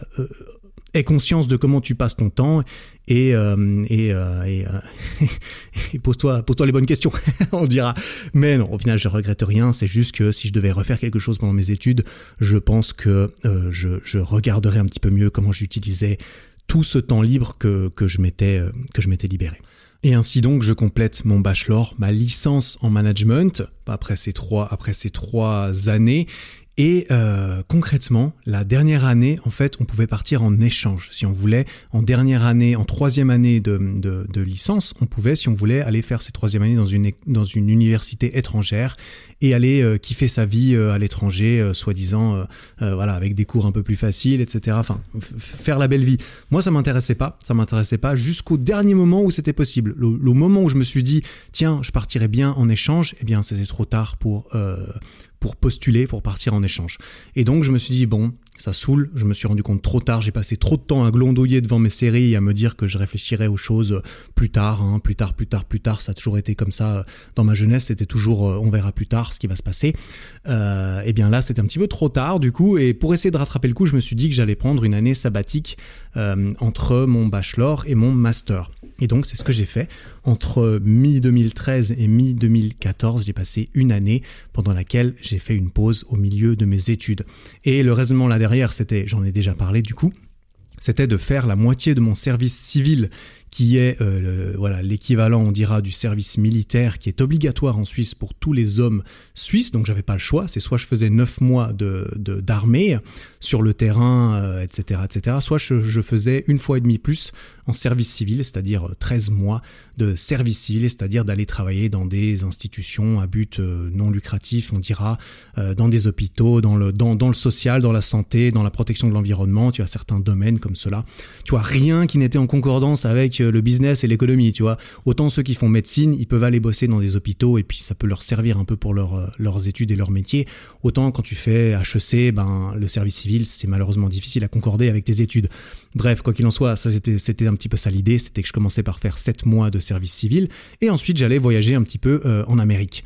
aie conscience de comment tu passes ton temps et, euh, et, euh, euh, et pose-toi les bonnes questions, on dira. Mais non, au final, je regrette rien. C'est juste que si je devais refaire quelque chose pendant mes études, je pense que je, je regarderais un petit peu mieux comment j'utilisais tout ce temps libre que, que je m'étais libéré. Et ainsi donc, je complète mon bachelor, ma licence en management après ces trois après ces trois années et euh, concrètement, la dernière année, en fait, on pouvait partir en échange. Si on voulait, en dernière année, en troisième année de, de, de licence, on pouvait, si on voulait, aller faire cette troisième année dans une, dans une université étrangère et aller euh, kiffer sa vie euh, à l'étranger, euh, soi-disant, voilà, avec des cours un peu plus faciles, etc. Enfin, faire la belle vie. Moi, ça m'intéressait pas. Ça m'intéressait pas jusqu'au dernier moment où c'était possible. Le, le, moment où je me suis dit, tiens, je partirais bien en échange, eh bien, c'était trop tard pour pour postuler pour partir en échange. Et donc je me suis dit bon, ça saoule, je me suis rendu compte trop tard, j'ai passé trop de temps à glondoyer devant mes séries et à me dire que je réfléchirais aux choses plus tard, hein, plus tard, plus tard, plus tard, ça a toujours été comme ça dans ma jeunesse, c'était toujours euh, on verra plus tard ce qui va se passer. Euh, et bien là c'était un petit peu trop tard du coup et pour essayer de rattraper le coup je me suis dit que j'allais prendre une année sabbatique euh, entre mon bachelor et mon master. Et donc c'est ce que j'ai fait. Entre mi-2013 et mi-2014, j'ai passé une année pendant laquelle j'ai fait une pause au milieu de mes études. Et le raisonnement là derrière, c'était, j'en ai déjà parlé du coup, c'était de faire la moitié de mon service civil qui est euh, voilà l'équivalent, on dira, du service militaire qui est obligatoire en Suisse pour tous les hommes suisses. Donc j'avais pas le choix. C'est soit je faisais neuf mois de d'armée sur le terrain, etc., euh, etc. Soit je, je, faisais une fois et demi plus en service civil, c'est-à-dire 13 mois de service civil, c'est-à-dire d'aller travailler dans des institutions à but euh, non lucratif, on dira, dans des hôpitaux, dans le dans, dans le social, dans la santé, dans la protection de l'environnement. Tu as certains domaines comme cela. Tu vois rien qui n'était en concordance avec le business et l'économie, tu vois. Autant ceux qui font médecine, ils peuvent aller bosser dans des hôpitaux et puis ça peut leur servir un peu pour leur, leurs études et leur métier. Autant quand tu fais HEC, ben, le service civil, c'est malheureusement difficile à concorder avec tes études. Bref, quoi qu'il en soit, c'était, c'était un petit peu ça l'idée, c'était que je commençais par faire 7 mois de service civil et ensuite j'allais voyager un petit peu en Amérique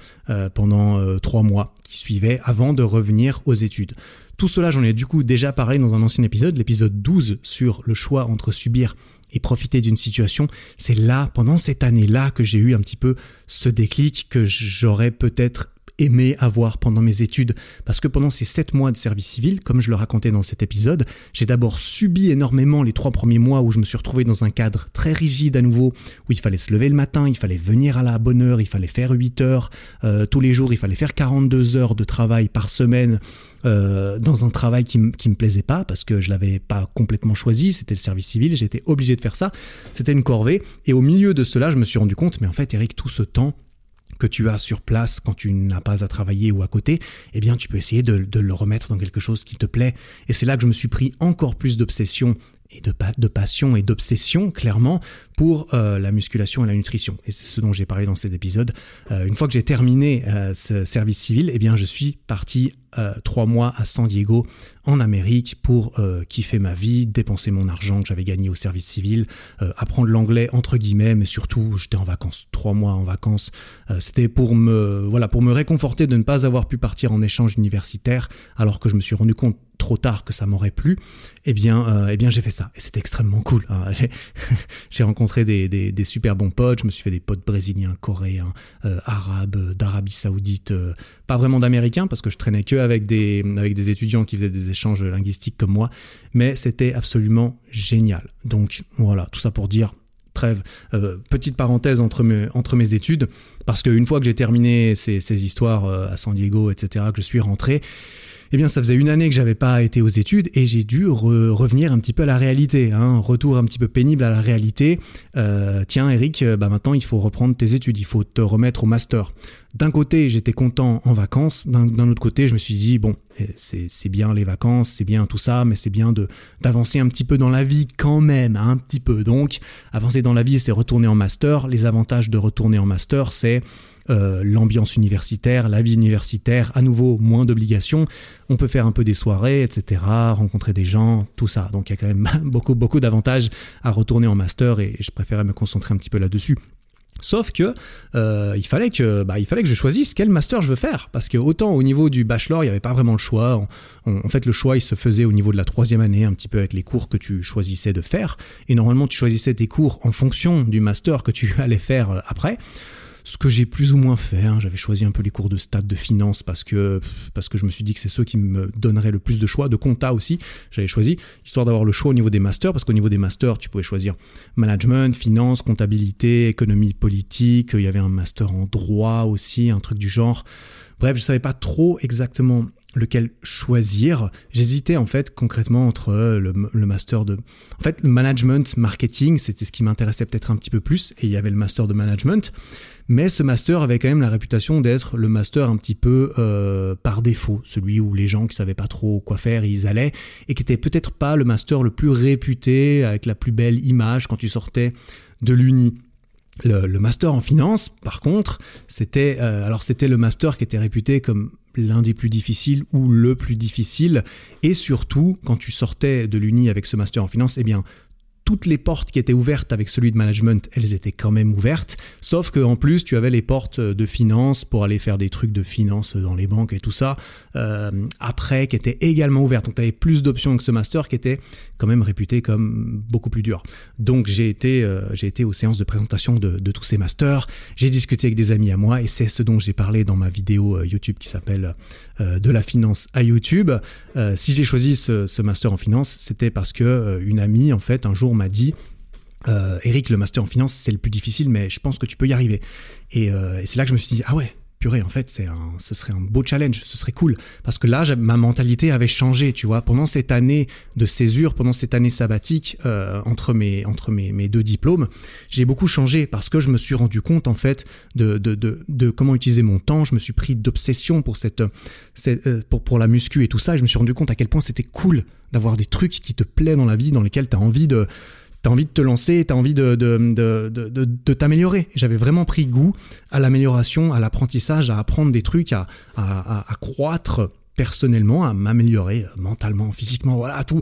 pendant 3 mois qui suivaient avant de revenir aux études. Tout cela, j'en ai du coup déjà parlé dans un ancien épisode, l'épisode 12 sur le choix entre subir et profiter d'une situation. C'est là, pendant cette année-là, que j'ai eu un petit peu ce déclic que j'aurais peut-être aimé avoir pendant mes études. Parce que pendant ces sept mois de service civil, comme je le racontais dans cet épisode, j'ai d'abord subi énormément les trois premiers mois où je me suis retrouvé dans un cadre très rigide à nouveau, où il fallait se lever le matin, il fallait venir à la bonne heure, il fallait faire 8 heures euh, tous les jours, il fallait faire 42 heures de travail par semaine. Euh, dans un travail qui, qui me plaisait pas parce que je l'avais pas complètement choisi, c'était le service civil, j'étais obligé de faire ça, c'était une corvée et au milieu de cela, je me suis rendu compte mais en fait Eric tout ce temps que tu as sur place quand tu n'as pas à travailler ou à côté, eh bien tu peux essayer de, le remettre dans quelque chose qui te plaît. Et c'est là que je me suis pris encore plus d'obsession et de, passion et d'obsession, clairement, pour euh, la musculation et la nutrition. Et c'est ce dont j'ai parlé dans cet épisode. Euh, une fois que j'ai terminé euh, ce service civil, eh bien, je suis parti trois mois à San Diego, en Amérique, pour kiffer ma vie, dépenser mon argent que j'avais gagné au service civil, apprendre l'anglais entre guillemets, mais surtout, j'étais en vacances, trois mois en vacances. C'était pour voilà, pour me réconforter de ne pas avoir pu partir en échange universitaire, alors que je me suis rendu compte trop tard que ça m'aurait plu, eh bien, eh bien j'ai fait ça. Et c'était extrêmement cool. Hein. J'ai rencontré des, super bons potes. Je me suis fait des potes brésiliens, coréens, euh, arabes, d'Arabie Saoudite, euh, pas vraiment d'américains parce que je traînais que avec des, avec des étudiants qui faisaient des échanges linguistiques comme moi. Mais c'était absolument génial. Donc voilà, tout ça pour dire trêve, euh, petite parenthèse entre mes, entre mes études, parce qu'une fois que j'ai terminé ces, ces histoires à San Diego, etc., que je suis rentré, eh bien, ça faisait une année que j'avais pas été aux études et j'ai dû revenir un petit peu à la réalité. Hein, retour un petit peu pénible à la réalité. Euh, tiens, Eric, euh, bah maintenant il faut reprendre tes études, il faut te remettre au master. D'un côté, j'étais content en vacances. D'un autre côté, je me suis dit bon, eh, c'est bien les vacances, c'est bien tout ça, mais c'est bien de d'avancer un petit peu dans la vie quand même, un petit peu. Donc, avancer dans la vie, c'est retourner en master. Les avantages de retourner en master, c'est euh, l'ambiance universitaire, la vie universitaire, à nouveau moins d'obligations. On peut faire un peu des soirées, etc., rencontrer des gens, tout ça. Donc il y a quand même beaucoup, beaucoup d'avantages à retourner en master et je préférais me concentrer un petit peu là-dessus. Sauf que euh, il fallait que bah, il fallait que je choisisse quel master je veux faire parce que autant au niveau du bachelor il n'y avait pas vraiment le choix. En, fait le choix il se faisait au niveau de la troisième année un petit peu avec les cours que tu choisissais de faire et normalement tu choisissais tes cours en fonction du master que tu allais faire euh, après ce que j'ai plus ou moins fait. Hein. J'avais choisi un peu les cours de stade de finance parce que, parce que je me suis dit que c'est ceux qui me donneraient le plus de choix, de compta aussi. J'avais choisi, histoire d'avoir le choix au niveau des masters, parce qu'au niveau des masters, tu pouvais choisir management, finance, comptabilité, économie politique. Il y avait un master en droit aussi, un truc du genre. Bref, je savais pas trop exactement lequel choisir. J'hésitais en fait concrètement entre euh, le, master de... En fait, le management marketing, c'était ce qui m'intéressait peut-être un petit peu plus, et il y avait le master de management. Mais ce master avait quand même la réputation d'être le master un petit peu euh, par défaut, celui où les gens qui savaient pas trop quoi faire, ils allaient, et qui était peut-être pas le master le plus réputé, avec la plus belle image quand tu sortais de l'uni. Le, master en finance, par contre, c'était euh, alors c'était le master qui était réputé comme l'un des plus difficiles ou le plus difficile. Et surtout, quand tu sortais de l'Uni avec ce master en finance, eh bien, toutes les portes qui étaient ouvertes avec celui de management, elles étaient quand même ouvertes. Sauf qu'en plus, tu avais les portes de finance pour aller faire des trucs de finance dans les banques et tout ça, euh, après, qui étaient également ouvertes. Donc, tu avais plus d'options que ce master qui était quand même réputé comme beaucoup plus dur. Donc, j'ai été, euh, j'ai été aux séances de présentation de, de tous ces masters. J'ai discuté avec des amis à moi et c'est ce dont j'ai parlé dans ma vidéo euh, YouTube qui s'appelle De la finance à YouTube. si j'ai choisi ce, ce, master en finance, c'était parce que une amie, en fait, un jour m'a dit euh, Eric, le master en finance, c'est le plus difficile, mais je pense que tu peux y arriver. Et, euh, et c'est là que je me suis dit, ah ouais, purée, en fait, c'est un, ce serait un beau challenge, ce serait cool. Parce que là, ma mentalité avait changé, tu vois. Pendant cette année de césure, pendant cette année sabbatique, euh, entre, mes, entre mes, deux diplômes, j'ai beaucoup changé parce que je me suis rendu compte, en fait, de, de, de, comment utiliser mon temps. Je me suis pris d'obsession pour, cette, cette euh, pour, pour la muscu et tout ça. Et je me suis rendu compte à quel point c'était cool d'avoir des trucs qui te plaisent dans la vie, dans lesquels tu as envie de as envie de te lancer, tu envie de, t'améliorer. J'avais vraiment pris goût à l'amélioration, à l'apprentissage, à apprendre des trucs, à croître personnellement à m'améliorer euh, mentalement, physiquement, voilà tout,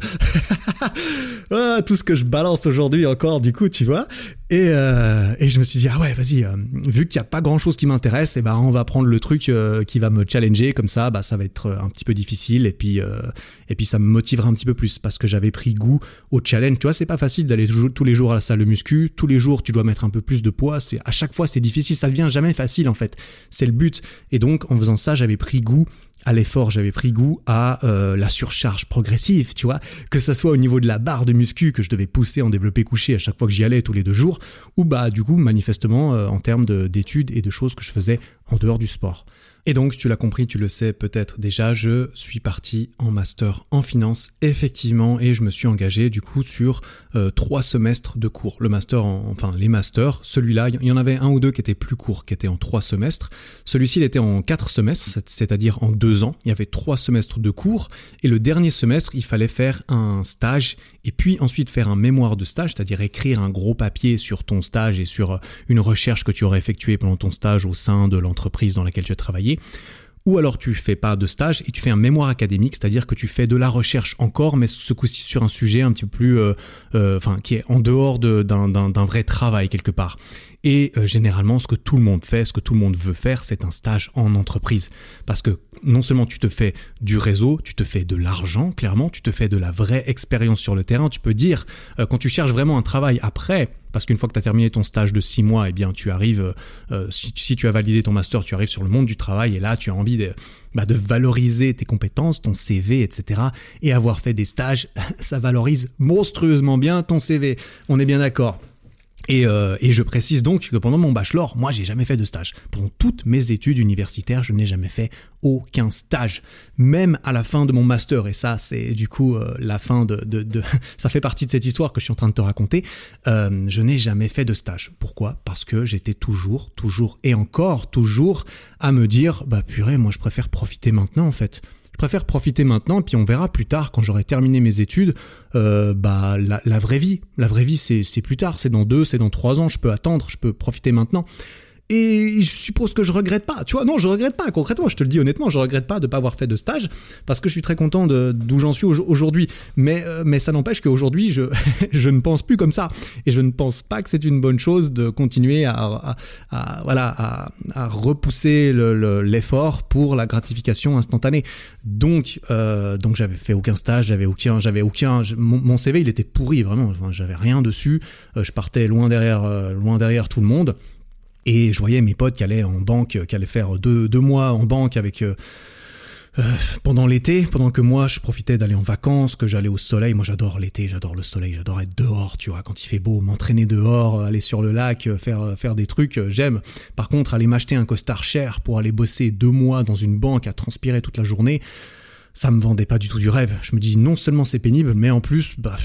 ah, tout ce que je balance aujourd'hui encore du coup, tu vois. Et, euh, et je me suis dit ah ouais, vas-y, euh, vu qu'il n'y a pas grand chose qui m'intéresse, et eh ben on va prendre le truc qui va me challenger comme ça, bah ça va être un petit peu difficile et puis et puis ça me motivera un petit peu plus parce que j'avais pris goût au challenge. Tu vois, c'est pas facile d'aller tous les jours à la salle de muscu, tous les jours tu dois mettre un peu plus de poids. C'est à chaque fois c'est difficile, ça devient jamais facile en fait. C'est le but. Et donc en faisant ça, j'avais pris goût à l'effort, j'avais pris goût à euh, la surcharge progressive, tu vois, que ça soit au niveau de la barre de muscu que je devais pousser en développé couché à chaque fois que j'y allais tous les deux jours, ou bah du coup manifestement euh, en termes d'études et de choses que je faisais en dehors du sport. Et donc, tu l'as compris, tu le sais peut-être déjà, je suis parti en master en finance, effectivement, et je me suis engagé du coup sur euh, trois semestres de cours. Le master, enfin les masters, celui-là, il y en avait un ou deux qui étaient plus courts, qui étaient en trois semestres. Celui-ci, il était en quatre semestres, c'est-à-dire en deux ans. Il y avait trois semestres de cours, et le dernier semestre, il fallait faire un stage, et puis ensuite faire un mémoire de stage, c'est-à-dire écrire un gros papier sur ton stage et sur une recherche que tu aurais effectuée pendant ton stage au sein de l'entreprise dans laquelle tu as travaillé ou alors tu fais pas de stage et tu fais un mémoire académique, c'est-à-dire que tu fais de la recherche encore, mais ce coup-ci sur un sujet un petit peu plus, euh, euh, enfin, qui est en dehors d'un vrai travail quelque part. Et euh, généralement, ce que tout le monde fait, ce que tout le monde veut faire, c'est un stage en entreprise. Parce que non seulement tu te fais du réseau, tu te fais de l'argent, clairement, tu te fais de la vraie expérience sur le terrain. Tu peux dire, quand tu cherches vraiment un travail après, parce qu'une fois que tu as terminé ton stage de six mois, eh bien, tu arrives, euh, si, tu as validé ton master, tu arrives sur le monde du travail et là, tu as envie de, bah, de valoriser tes compétences, ton CV, etc. Et avoir fait des stages, ça valorise monstrueusement bien ton CV. On est bien d'accord. Euh, et, je précise donc que pendant mon bachelor, moi, j'ai jamais fait de stage. Pendant toutes mes études universitaires, je n'ai jamais fait aucun stage. Même à la fin de mon master, et ça, c'est du coup euh, la fin de, de, Ça fait partie de cette histoire que je suis en train de te raconter. Euh, je n'ai jamais fait de stage. Pourquoi? Parce que j'étais toujours, toujours et encore, toujours à me dire, bah purée, moi, je préfère profiter maintenant, en fait. Je préfère profiter maintenant, puis on verra plus tard, quand j'aurai terminé mes études, euh, bah la, la, vraie vie. La vraie vie, c'est plus tard, c'est dans deux, c'est dans trois ans, je peux attendre, je peux profiter maintenant. Et je suppose que je regrette pas. Tu vois, non, je regrette pas. Concrètement, je te le dis honnêtement, je regrette pas de pas avoir fait de stage parce que je suis très content d'où j'en suis aujourd'hui. Mais, euh, mais ça n'empêche qu'aujourd'hui, je, ne pense plus comme ça. Et je ne pense pas que c'est une bonne chose de continuer à, repousser l'effort pour la gratification instantanée. Donc, euh, donc j'avais fait aucun stage, j'avais aucun, aucun, mon, CV, il était pourri vraiment. Enfin, j'avais rien dessus. Euh, je partais loin derrière, loin derrière tout le monde. Et je voyais mes potes qui allaient en banque, qui allaient faire deux, deux mois en banque avec... Euh, euh, pendant l'été, pendant que moi je profitais d'aller en vacances, que j'allais au soleil, moi j'adore l'été, j'adore le soleil, j'adore être dehors, tu vois, quand il fait beau, m'entraîner dehors, aller sur le lac, faire faire des trucs, j'aime. Par contre, aller m'acheter un costard cher pour aller bosser deux mois dans une banque à transpirer toute la journée, ça me vendait pas du tout du rêve. Je me dis non seulement c'est pénible, mais en plus, bah,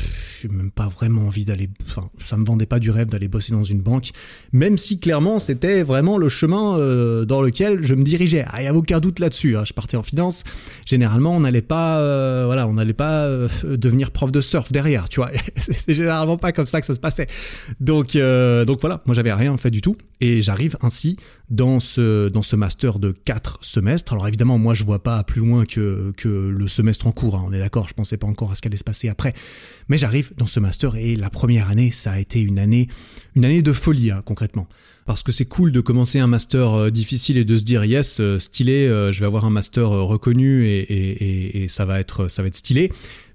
j'ai même pas vraiment envie d'aller. Enfin, ça me vendait pas du rêve d'aller bosser dans une banque, même si clairement c'était vraiment le chemin euh, dans lequel je me dirigeais. Ah, il y a aucun doute là-dessus. Hein. Je partais en finance. Généralement, on n'allait pas, euh, voilà, on n'allait pas euh, devenir prof de surf derrière, tu vois. c'est généralement pas comme ça que ça se passait. Donc, donc voilà, moi j'avais rien fait du tout, et j'arrive ainsi dans ce dans ce master de 4 semestres. Alors évidemment, moi je vois pas plus loin que que le semestre en cours, hein, on est d'accord, je pensais pas encore à ce qu'allait se passer après. Mais j'arrive dans ce master et la première année, ça a été une année, une année de folie, hein, concrètement. Parce que c'est cool de commencer un master euh, difficile et de se dire yes, euh, stylé, euh, je vais avoir un master reconnu et, ça va être, ça va être stylé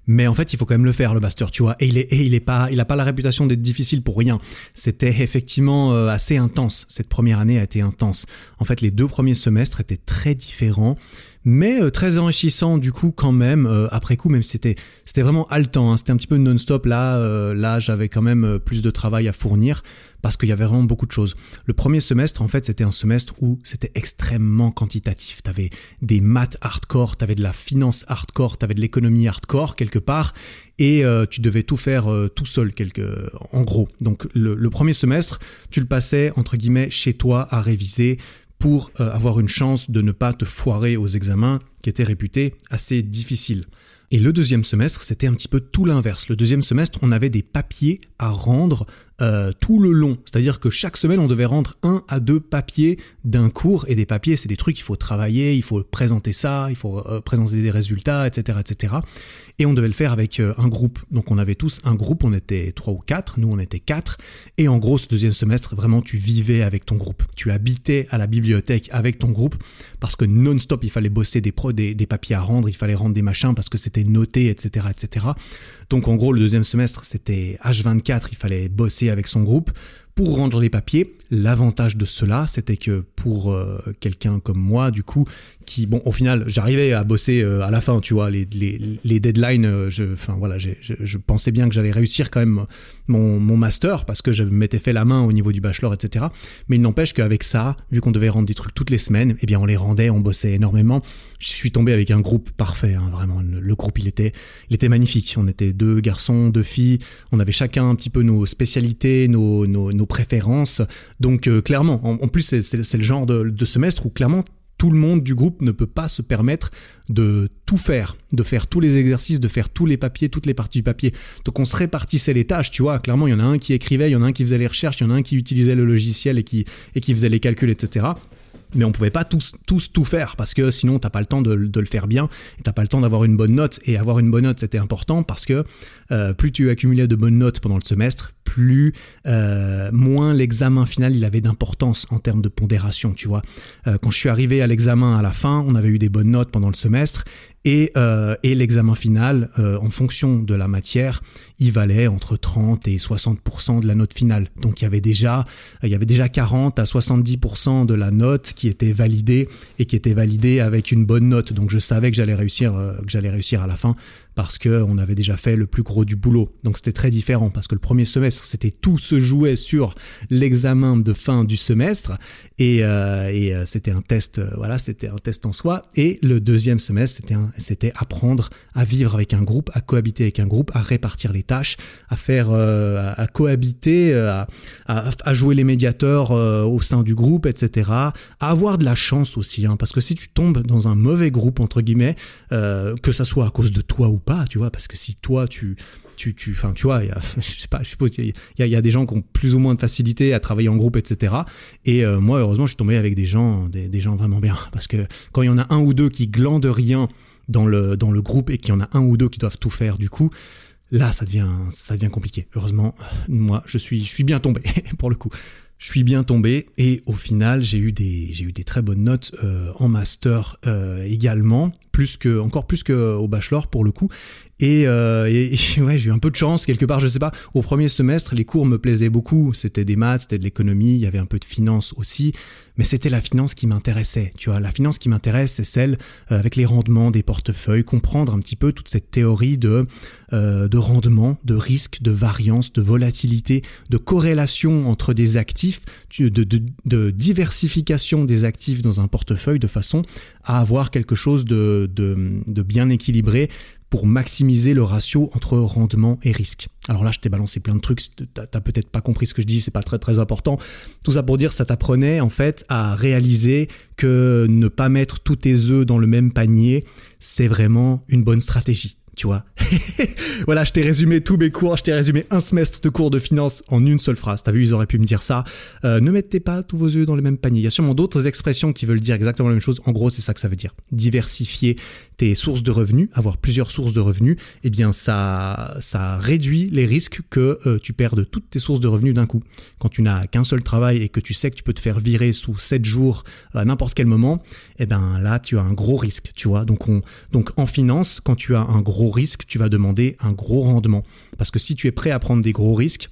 mais en fait il faut quand même le faire le master tu vois. Et il est et il est pas il a pas la réputation d'être difficile pour rien. C'était effectivement assez intense. Cette première année a été intense. En fait les deux premiers semestres étaient très différents mais euh, très enrichissant du coup quand même euh, après coup même c'était c'était vraiment haletant hein. c'était un petit peu non-stop. Là euh, là j'avais quand même plus de travail à fournir parce qu'il y avait vraiment beaucoup de choses. Le premier semestre en fait c'était un semestre où c'était extrêmement quantitatif. T'avais des maths hardcore t'avais de la finance hardcore t'avais de l'économie hardcore quelque part. Et tu devais tout faire tout seul quelque en gros. Donc le, le premier semestre tu le passais entre guillemets chez toi à réviser pour euh, avoir une chance de ne pas te foirer aux examens qui était réputé assez difficile. Et le deuxième semestre, c'était un petit peu tout l'inverse. Le deuxième semestre, on avait des papiers à rendre euh, tout le long. C'est-à-dire que chaque semaine, on devait rendre un à deux papiers d'un cours. Et des papiers, c'est des trucs, il faut travailler, il faut présenter ça, il faut euh, présenter des résultats, etc., etc. Et on devait le faire avec euh, un groupe. Donc on avait tous un groupe, on était trois ou quatre, nous on était quatre. Et en gros, ce deuxième semestre, vraiment, tu vivais avec ton groupe. Tu habitais à la bibliothèque avec ton groupe parce que non-stop, il fallait bosser des, pro, des, papiers à rendre, il fallait rendre des machins parce que c'était noté, etc., etc. Donc en gros, le deuxième semestre, c'était H24, il fallait bosser avec son groupe pour rendre les papiers. L'avantage de cela, c'était que pour euh, quelqu'un comme moi, du coup, qui, bon, au final, j'arrivais à bosser euh, à la fin, tu vois, les, les, les deadlines, euh, je, enfin voilà, je, je, pensais bien que j'allais réussir quand même mon, mon, master parce que je m'étais fait la main au niveau du bachelor, etc. Mais il n'empêche qu'avec ça, vu qu'on devait rendre des trucs toutes les semaines, eh bien, on les rendait, on bossait énormément. Je suis tombé avec un groupe parfait, hein, vraiment. Le, groupe, il était, il était magnifique. On était deux garçons, deux filles. On avait chacun un petit peu nos spécialités, nos, nos, nos préférences. Donc, euh, clairement, en, plus, c'est le genre de, de semestre où clairement tout le monde du groupe ne peut pas se permettre de tout faire, de faire tous les exercices, de faire tous les papiers, toutes les parties du papier. Donc on se répartissait les tâches, tu vois. Clairement, il y en a un qui écrivait, il y en a un qui faisait les recherches, il y en a un qui utilisait le logiciel et qui, et qui faisait les calculs, etc mais on pouvait pas tous, tous tout faire parce que sinon t'as pas le temps de, le faire bien et t'as pas le temps d'avoir une bonne note. Et avoir une bonne note c'était important parce que euh, plus tu accumulais de bonnes notes pendant le semestre plus euh, moins l'examen final il avait d'importance en termes de pondération tu vois. Euh, quand je suis arrivé à l'examen à la fin on avait eu des bonnes notes pendant le semestre et, euh, et l'examen final, euh, en fonction de la matière, il valait entre 30 et 60% de la note finale. Donc il y avait déjà, il y avait déjà 40 à 70% de la note qui était validée et qui était validée avec une bonne note. Donc je savais que j'allais réussir, euh, que j'allais réussir à la fin parce qu'on avait déjà fait le plus gros du boulot. Donc c'était très différent parce que le premier semestre, c'était tout se jouait sur l'examen de fin du semestre et, euh, euh, c'était un test, euh, voilà, c'était un test en soi. Et le deuxième semestre, c'était apprendre à vivre avec un groupe, à cohabiter avec un groupe, à répartir les tâches, à faire, à cohabiter, à, à, jouer les médiateurs au sein du groupe, etc. À avoir de la chance aussi, hein, parce que si tu tombes dans un mauvais groupe entre guillemets, que ça soit à cause de toi ou pas, tu vois, parce que si toi tu tu, tu, enfin, tu vois, je sais pas, je suppose qu'il y, y a des gens qui ont plus ou moins de facilité à travailler en groupe, etc. Et euh, moi, heureusement, je suis tombé avec des gens, des, des, gens vraiment bien, parce que quand il y en a un ou deux qui glandent rien dans le dans le groupe et qu'il y en a un ou deux qui doivent tout faire, du coup, là, ça devient ça devient compliqué. Heureusement, moi, je suis je suis bien tombé pour le coup. Je suis bien tombé et au final j'ai eu des très bonnes notes euh, en master euh, également plus que encore plus que au bachelor pour le coup et, euh, ouais, j'ai eu un peu de chance quelque part, je sais pas. Au premier semestre, les cours me plaisaient beaucoup. C'était des maths, c'était de l'économie, il y avait un peu de finance aussi. Mais c'était la finance qui m'intéressait. Tu vois, la finance qui m'intéresse, c'est celle euh, avec les rendements des portefeuilles, comprendre un petit peu toute cette théorie de, euh, de rendement, de risque, de variance, de volatilité, de corrélation entre des actifs, de, de, de diversification des actifs dans un portefeuille de façon à avoir quelque chose de, de, de bien équilibré pour maximiser le ratio entre rendement et risque. Alors là, je t'ai balancé plein de trucs, t'as peut-être pas compris ce que je dis, c'est pas très très important. Tout ça pour dire, ça t'apprenait en fait à réaliser que ne pas mettre tous tes œufs dans le même panier, c'est vraiment une bonne stratégie tu vois. voilà, je t'ai résumé tous mes cours, je t'ai résumé un semestre de cours de finance en une seule phrase. T'as vu, ils auraient pu me dire ça. Euh, ne mettez pas tous vos œufs dans le même panier. Il y a sûrement d'autres expressions qui veulent dire exactement la même chose. En gros, c'est ça que ça veut dire. Diversifier tes sources de revenus, avoir plusieurs sources de revenus, eh bien ça, ça réduit les risques que euh, tu perdes toutes tes sources de revenus d'un coup. Quand tu n'as qu'un seul travail et que tu sais que tu peux te faire virer sous 7 jours à n'importe quel moment, eh ben là tu as un gros risque, tu vois. Donc on, donc en finance, quand tu as un gros risque, tu vas demander un gros rendement. Parce que si tu es prêt à prendre des gros risques,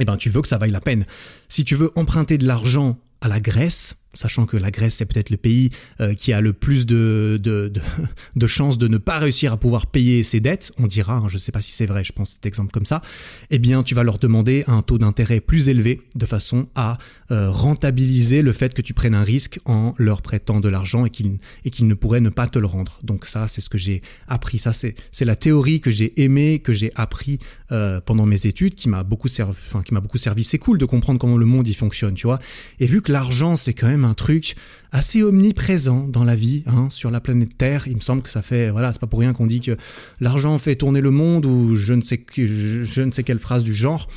eh ben tu veux que ça vaille la peine. Si tu veux emprunter de l'argent à la Grèce, sachant que la Grèce c'est peut-être le pays euh, qui a le plus de, de, chances de ne pas réussir à pouvoir payer ses dettes, on dira, hein, je ne sais pas si c'est vrai, je pense cet exemple comme ça, eh bien tu vas leur demander un taux d'intérêt plus élevé de façon à euh, rentabiliser le fait que tu prennes un risque en leur prêtant de l'argent et qu'ils ne pourraient ne pas te le rendre. Donc ça c'est ce que j'ai appris, ça c'est la théorie que j'ai aimé, que j'ai appris euh, pendant mes études, qui m'a beaucoup servi, enfin, qui beaucoup servi. C'est cool de comprendre comment le monde y fonctionne, tu vois. Et vu que l'argent c'est quand même un truc assez omniprésent dans la vie, hein, sur la planète Terre. Il me semble que ça fait, voilà, c'est pas pour rien qu'on dit que l'argent fait tourner le monde ou je ne sais, je ne sais quelle phrase du genre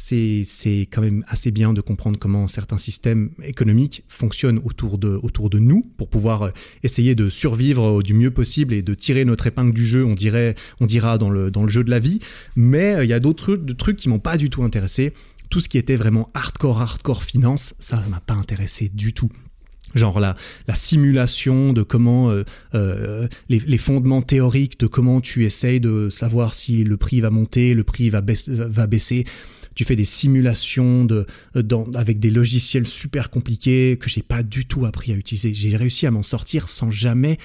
c'est quand même assez bien de comprendre comment certains systèmes économiques fonctionnent autour de, autour de nous pour pouvoir euh, essayer de survivre du mieux possible et de tirer notre épingle du jeu, on, dirait, on dira dans le, dans le jeu de la vie. Mais euh, il y a d'autres trucs qui m'ont pas du tout intéressé. Tout ce qui était vraiment hardcore, hardcore finance, ça m'a pas intéressé du tout genre la, la simulation de comment euh, les, les, fondements théoriques de comment tu essayes de savoir si le prix va monter, le prix va, va baisser tu fais des simulations euh, avec des logiciels super compliqués que j'ai pas du tout appris à utiliser. J'ai réussi à m'en sortir sans jamais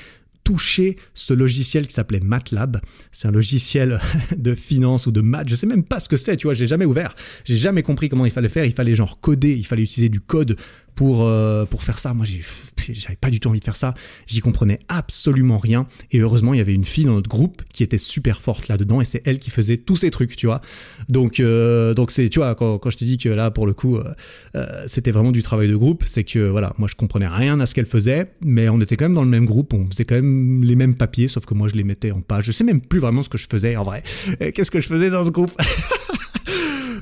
toucher ce logiciel qui s'appelait MATLAB. C'est un logiciel de finance ou de maths. Je sais même pas ce que c'est, tu vois, j'ai jamais ouvert. J'ai jamais compris comment il fallait faire. Il fallait genre coder, il fallait utiliser du code pour, euh, pour faire ça. Moi, j'avais pas du tout envie de faire ça. J'y comprenais absolument rien. Et heureusement, il y avait une fille dans notre groupe qui était super forte là-dedans et c'est elle qui faisait tous ces trucs, tu vois. Donc, euh, donc c'est, tu vois, quand, quand, je te dis que là, pour le coup, euh, c'était vraiment du travail de groupe, c'est que voilà, moi, je comprenais rien à ce qu'elle faisait, mais on était quand même dans le même groupe, on faisait quand même les mêmes papiers, sauf que moi, je les mettais en page. Je sais même plus vraiment ce que je faisais en vrai. Qu'est-ce que je faisais dans ce groupe?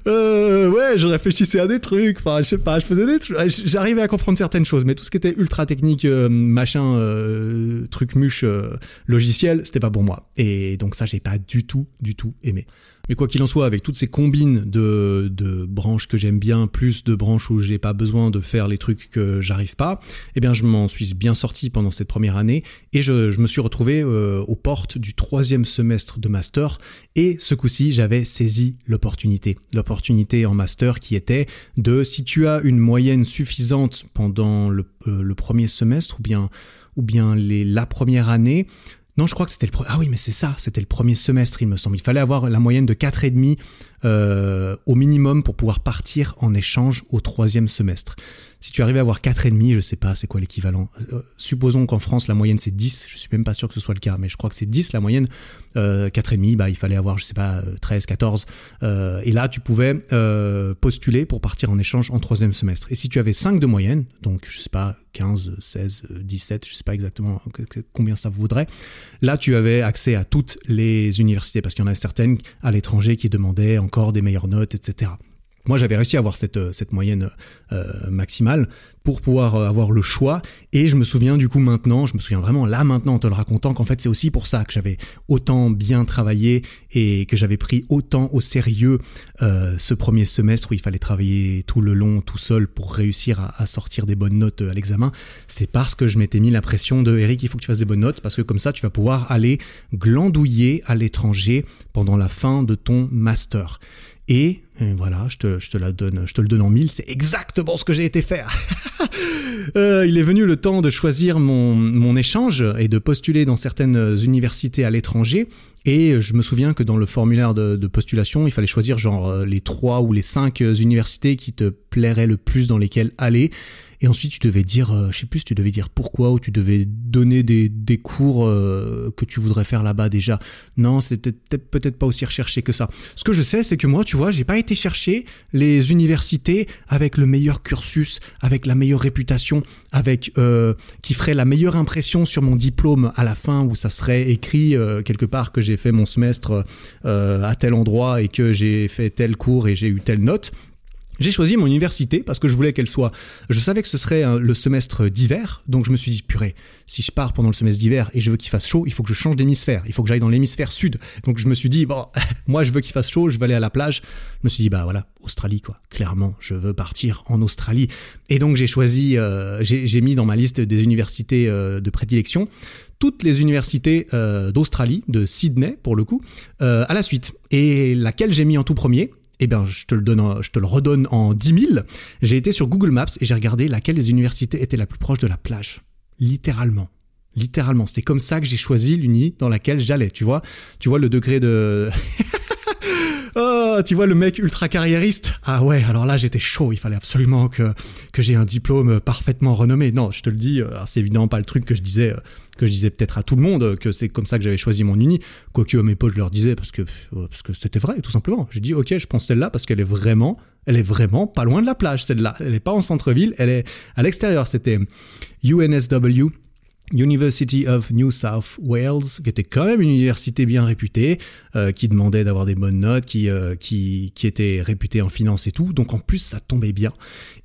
euh, ouais, je réfléchissais à des trucs. Enfin, je sais pas, je faisais des trucs. J'arrivais à comprendre certaines choses, mais tout ce qui était ultra technique, euh, machin, euh, truc muche, euh, logiciel, c'était pas pour moi. Et donc ça, j'ai pas du tout, du tout aimé. Mais quoi qu'il en soit, avec toutes ces combines de, branches que j'aime bien, plus de branches où j'ai pas besoin de faire les trucs que j'arrive pas, eh bien je m'en suis bien sorti pendant cette première année et je, me suis retrouvé euh, aux portes du troisième semestre de master et ce coup-ci j'avais saisi l'opportunité. L'opportunité en master qui était de si tu as une moyenne suffisante pendant le, euh, premier semestre ou bien ou bien la première année, non, je crois que c'était le ah oui, mais c'est ça, c'était le premier semestre, il me semble. Il fallait avoir la moyenne de 4,5 euh, au minimum pour pouvoir partir en échange au troisième semestre. Si tu arrives à avoir 4,5, je sais pas c'est quoi l'équivalent. Euh, supposons qu'en France la moyenne c'est 10, je suis même pas sûr que ce soit le cas, mais je crois que c'est 10 la moyenne. Euh, 4,5, bah, il fallait avoir, je sais pas, 13, 14. Euh, et là tu pouvais postuler pour partir en échange en troisième semestre. Et si tu avais 5 de moyenne, donc je sais pas, 15, 16, 17, je sais pas exactement combien ça voudrait, là tu avais accès à toutes les universités, parce qu'il y en a certaines à l'étranger qui demandaient encore des meilleures notes, etc. Moi, j'avais réussi à avoir cette, euh, cette moyenne euh, maximale pour pouvoir euh, avoir le choix. Et je me souviens du coup maintenant, je me souviens vraiment là maintenant en te le racontant qu'en fait c'est aussi pour ça que j'avais autant bien travaillé et que j'avais pris autant au sérieux ce premier semestre où il fallait travailler tout le long tout seul pour réussir à, à sortir des bonnes notes à l'examen. C'est parce que je m'étais mis la pression de Eric, il faut que tu fasses des bonnes notes parce que comme ça tu vas pouvoir aller glandouiller à l'étranger pendant la fin de ton master. Et, voilà, je te, je te, la donne, je te le donne en mille, c'est exactement ce que j'ai été faire. euh, il est venu le temps de choisir mon, mon échange et de postuler dans certaines universités à l'étranger. Et je me souviens que dans le formulaire de, de, postulation, il fallait choisir genre les trois ou les cinq universités qui te plairaient le plus dans lesquelles aller. Et ensuite, tu devais dire, euh, je sais plus, tu devais dire pourquoi ou tu devais donner des, cours euh, que tu voudrais faire là-bas déjà. Non, c'est peut-être peut-être pas aussi recherché que ça. Ce que je sais, c'est que moi, tu vois, j'ai pas été chercher les universités avec le meilleur cursus, avec la meilleure réputation, avec euh, qui ferait la meilleure impression sur mon diplôme à la fin où ça serait écrit quelque part que j'ai fait mon semestre à tel endroit et que j'ai fait tel cours et j'ai eu telle note. J'ai choisi mon université parce que je voulais qu'elle soit. Je savais que ce serait euh, le semestre d'hiver, donc je me suis dit purée, si je pars pendant le semestre d'hiver et je veux qu'il fasse chaud, il faut que je change d'hémisphère, il faut que j'aille dans l'hémisphère sud. Donc je me suis dit bon, moi je veux qu'il fasse chaud, je veux aller à la plage. Je me suis dit bah voilà, Australie quoi. Clairement, je veux partir en Australie. Et donc j'ai choisi, euh, j'ai mis dans ma liste des universités euh, de prédilection toutes les universités euh, d'Australie, de Sydney pour le coup, à la suite. Et laquelle j'ai mis en tout premier? Eh bien, je te le donne, je te le redonne en 10 000. J'ai été sur Google Maps et j'ai regardé laquelle des universités était la plus proche de la plage. Littéralement. Littéralement. C'était comme ça que j'ai choisi l'uni dans laquelle j'allais. Tu vois, tu vois le degré de. Oh, tu vois le mec ultra carriériste Ah ouais, alors là j'étais chaud, il fallait absolument que, que j'ai un diplôme parfaitement renommé. Non, je te le dis, euh, c'est évidemment pas le truc que je disais euh, que je disais peut-être à tout le monde que c'est comme ça que j'avais choisi mon uni. Quoique mes potes je leur disais parce que parce que c'était vrai tout simplement. J'ai dit ok, je prends celle-là parce qu'elle est vraiment Elle est vraiment pas loin de la plage, celle-là. Elle est pas en centre-ville, elle est à l'extérieur. C'était UNSW, University of New South Wales, qui était quand même une université bien réputée, euh, qui demandait d'avoir des bonnes notes, qui, euh, qui, qui était réputée en finance et tout. Donc en plus, ça tombait bien.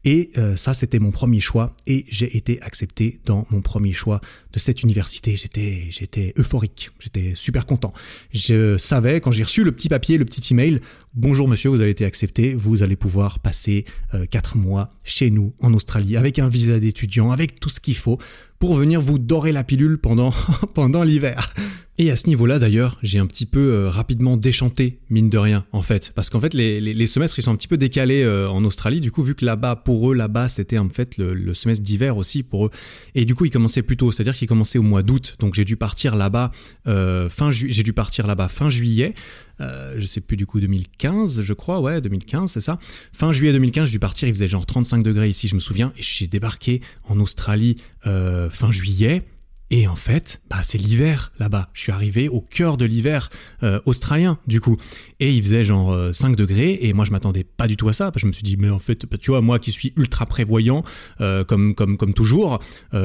Et euh, ça, c'était mon premier choix. Et j'ai été accepté dans mon premier choix de cette université. J'étais, j'étais euphorique. J'étais super content. Je savais, quand j'ai reçu le petit papier, le petit email, bonjour monsieur, vous avez été accepté. Vous allez pouvoir passer quatre mois chez nous en Australie avec un visa d'étudiant, avec tout ce qu'il faut pour venir vous dorer la pilule pendant, pendant l'hiver. Et à ce niveau-là, d'ailleurs, j'ai un petit peu euh, rapidement déchanté, mine de rien, en fait. Parce qu'en fait, les, les, semestres, ils sont un petit peu décalés euh, en Australie. Du coup, vu que là-bas, pour eux, là-bas, c'était en fait le, semestre d'hiver aussi pour eux. Et du coup, ils commençaient plus tôt. C'est-à-dire qu'ils commençaient au mois d'août. Donc, j'ai dû partir là-bas euh, fin juillet. J'ai dû partir là-bas fin juillet. Euh, je sais plus du coup 2015 je crois ouais 2015 c'est ça fin juillet 2015 j'ai dû partir il faisait genre 35 degrés ici je me souviens et j'ai débarqué en Australie fin juillet et en fait, bah, c'est l'hiver là-bas. Je suis arrivé au cœur de l'hiver euh, australien, du coup. Et il faisait genre 5 euh, degrés, et moi je m'attendais pas du tout à ça. Parce que je me suis dit, mais en fait, bah, tu vois, moi qui suis ultra prévoyant, euh, comme, comme, comme toujours,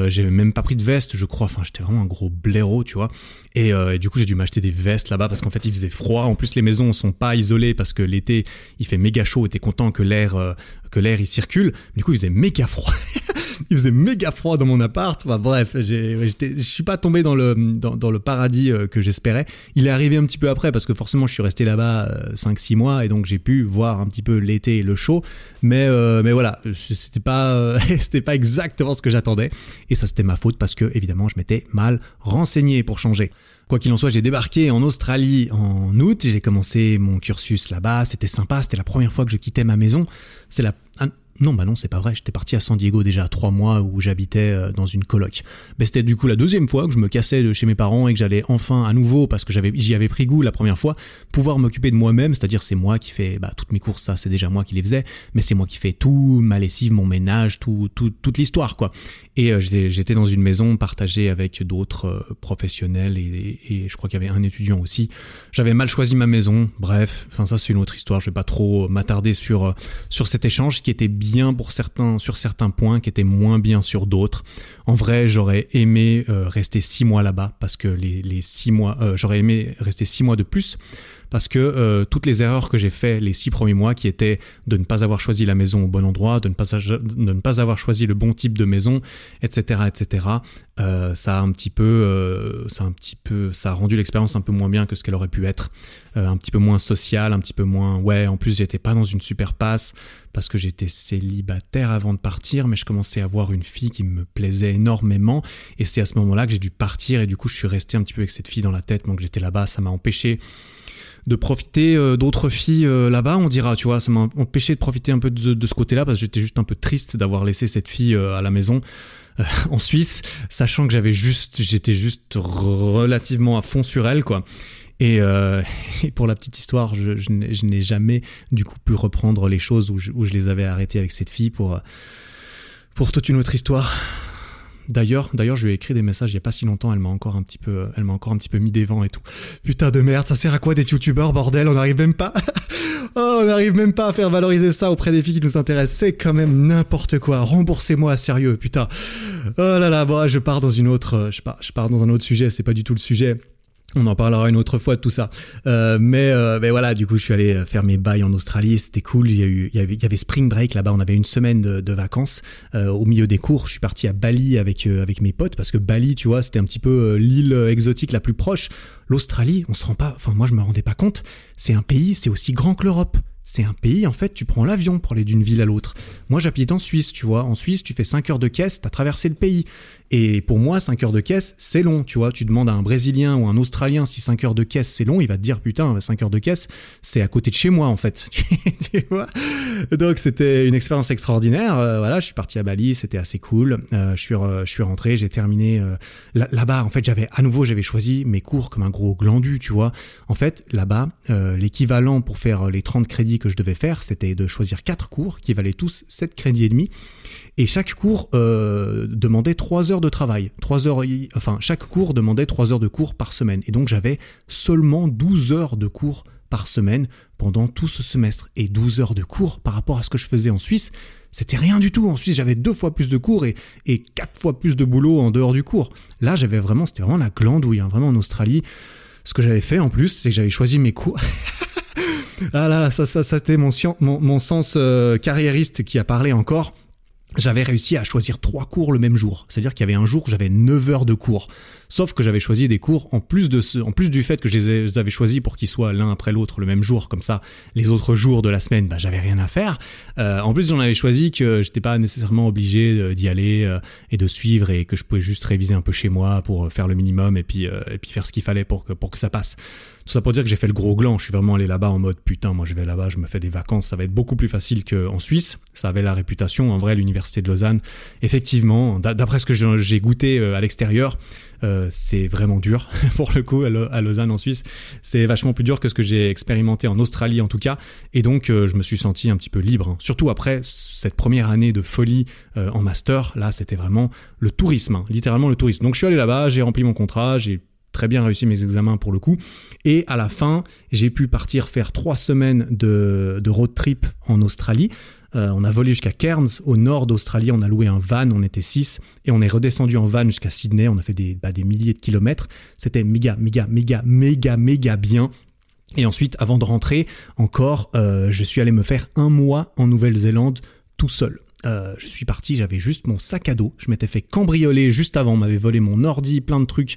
j'ai même pas pris de veste, je crois. Enfin, j'étais vraiment un gros blaireau, tu vois. Et, du coup, j'ai dû m'acheter des vestes là-bas parce qu'en fait, il faisait froid. En plus, les maisons sont pas isolées parce que l'été, il fait méga chaud, et t'es content que l'air que l'air il circule. Du coup, il faisait méga froid. il faisait méga froid dans mon appart. Enfin, bref, je suis pas tombé dans le, dans, le paradis euh, que j'espérais. Il est arrivé un petit peu après parce que forcément, je suis resté là-bas 5-6 euh, mois et donc j'ai pu voir un petit peu l'été et le chaud. Mais, euh, mais voilà, c'était pas, c'était pas exactement ce que j'attendais. Et ça, c'était ma faute parce que, évidemment, je m'étais mal renseigné pour changer. Quoi qu'il en soit, j'ai débarqué en Australie en août, j'ai commencé mon cursus là-bas, c'était sympa, c'était la première fois que je quittais ma maison. C'est la non, bah non, c'est pas vrai. J'étais parti à San Diego déjà trois mois où j'habitais euh, dans une coloc. Mais c'était du coup la deuxième fois que je me cassais de chez mes parents et que j'allais enfin à nouveau, parce que j'y avais pris goût la première fois, pouvoir m'occuper de moi-même. C'est-à-dire, c'est moi qui fais bah, toutes mes courses, ça, c'est déjà moi qui les faisais, mais c'est moi qui fais tout, ma lessive, mon ménage, tout, tout toute l'histoire, quoi. Et euh, j'étais dans une maison partagée avec d'autres euh, professionnels et, et, je crois qu'il y avait un étudiant aussi. J'avais mal choisi ma maison. Bref, enfin ça c'est une autre histoire. Je vais pas trop m'attarder sur sur cet échange qui était bien pour certains, sur certains points, qui étaient moins bien sur d'autres. En vrai, j'aurais aimé euh, rester six mois là-bas parce que les, les six mois, euh, j'aurais aimé rester six mois de plus parce que euh, toutes les erreurs que j'ai fait les six premiers mois, qui étaient de ne pas avoir choisi la maison au bon endroit, de ne pas, ne pas avoir choisi le bon type de maison, etc., etc., euh, ça a un petit peu, euh, ça un petit peu, ça a rendu l'expérience un peu moins bien que ce qu'elle aurait pu être, un petit peu moins sociale, un petit peu moins, ouais. En plus, j'étais pas dans une super passe parce que j'étais célibataire avant de partir, mais je commençais à voir une fille qui me plaisait énormément, et c'est à ce moment-là que j'ai dû partir, et du coup, je suis resté un petit peu avec cette fille dans la tête, donc j'étais là-bas, ça m'a empêché de profiter euh, d'autres filles euh, là-bas, on dira, tu vois, ça m'a empêché de profiter un peu de, ce côté-là parce que j'étais juste un peu triste d'avoir laissé cette fille euh, à la maison. en Suisse, sachant que j'avais juste, j'étais juste relativement à fond sur elle, quoi. Et, pour la petite histoire, je, n'ai jamais du coup pu reprendre les choses où je, où je les avais arrêtées avec cette fille pour, pour toute une autre histoire. D'ailleurs, d'ailleurs, je lui ai écrit des messages il y a pas si longtemps. Elle m'a encore un petit peu, elle petit peu mis des vents et tout. Putain de merde, ça sert à quoi des youtubeurs, bordel? On n'arrive même pas, oh, on n'arrive même pas à faire valoriser ça auprès des filles qui nous intéressent. C'est quand même n'importe quoi. Remboursez-moi sérieux, putain. Oh là là, bon, je pars dans une autre, je pars, je pars dans un autre sujet. C'est pas du tout le sujet. On en parlera une autre fois de tout ça. Euh, mais, euh, mais voilà, du coup, je suis allé euh, faire mes bails en Australie. C'était cool. Il y, a eu, il, y avait, Spring Break là-bas. On avait une semaine de, vacances au milieu des cours. Je suis parti à Bali avec, avec mes potes parce que Bali, tu vois, c'était un petit peu l'île exotique la plus proche. L'Australie, on se rend pas. Enfin, moi, je me rendais pas compte. C'est un pays, c'est aussi grand que l'Europe. C'est un pays, en fait, tu prends l'avion pour aller d'une ville à l'autre. Moi, j'habite en Suisse, tu vois. En Suisse, tu fais 5 heures de caisse, t'as traversé le pays. Et pour moi, 5 heures de caisse, c'est long, tu vois. Tu demandes à un Brésilien ou un Australien si 5 heures de caisse, c'est long, il va te dire, putain, 5 heures de caisse, c'est à côté de chez moi, en fait. Donc, c'était une expérience extraordinaire. Euh, voilà, je suis parti à Bali, c'était assez cool. Euh, je, suis je suis rentré, j'ai terminé euh, là-bas. En fait, j'avais, à nouveau, j'avais choisi mes cours comme un gros glandu, tu vois. En fait, là-bas, l'équivalent pour faire les 30 crédits que je devais faire, c'était de choisir 4 cours qui valaient tous 7 crédits et demi. Et chaque cours demandait 3 heures de travail. 3 heures, enfin, chaque cours demandait 3 heures de cours par semaine. Et donc j'avais seulement 12 heures de cours par semaine pendant tout ce semestre. Et 12 heures de cours par rapport à ce que je faisais en Suisse, c'était rien du tout. En Suisse, j'avais deux fois plus de cours et, et quatre fois plus de boulot en dehors du cours. Là, j'avais vraiment, c'était vraiment la glandouille, hein, vraiment en Australie. Ce que j'avais fait en plus, c'est que j'avais choisi mes cours. ah là, là ça, ça, ça c'était mon, mon, sens euh, carriériste qui a parlé encore j'avais réussi à choisir trois cours le même jour. C'est-à-dire qu'il y avait un jour où j'avais 9 heures de cours. Sauf que j'avais choisi des cours en plus de ce, en plus du fait que je les avais choisis pour qu'ils soient l'un après l'autre le même jour, comme ça, les autres jours de la semaine, bah, j'avais rien à faire. Euh, en plus, j'en avais choisi que j'étais pas nécessairement obligé d'y aller euh, et de suivre et que je pouvais juste réviser un peu chez moi pour faire le minimum et puis, euh, et puis faire ce qu'il fallait pour que, pour que ça passe. Tout ça pour dire que j'ai fait le gros gland. Je suis vraiment allé là-bas en mode putain, moi je vais là-bas, je me fais des vacances. Ça va être beaucoup plus facile qu'en Suisse. Ça avait la réputation. En vrai, l'université de Lausanne, effectivement, d'après ce que j'ai goûté euh, à l'extérieur, euh, c'est vraiment dur pour le coup à Lausanne en Suisse. C'est vachement plus dur que ce que j'ai expérimenté en Australie en tout cas. Et donc euh, je me suis senti un petit peu libre. Hein. Surtout après cette première année de folie en master. Là, c'était vraiment le tourisme, hein. littéralement le tourisme. Donc je suis allé là-bas, j'ai rempli mon contrat, j'ai très bien réussi mes examens pour le coup. Et à la fin, j'ai pu partir faire trois semaines de, road trip en Australie. Euh, on a volé jusqu'à Cairns, au nord d'Australie. On a loué un van, on était six. Et on est redescendu en van jusqu'à Sydney. On a fait des, bah, milliers de kilomètres. C'était méga, méga, méga, méga, méga bien. Et ensuite, avant de rentrer, encore, euh, je suis allé me faire un mois en Nouvelle-Zélande tout seul. Euh, je suis parti, j'avais juste mon sac à dos. Je m'étais fait cambrioler juste avant. On m'avait volé mon ordi, plein de trucs.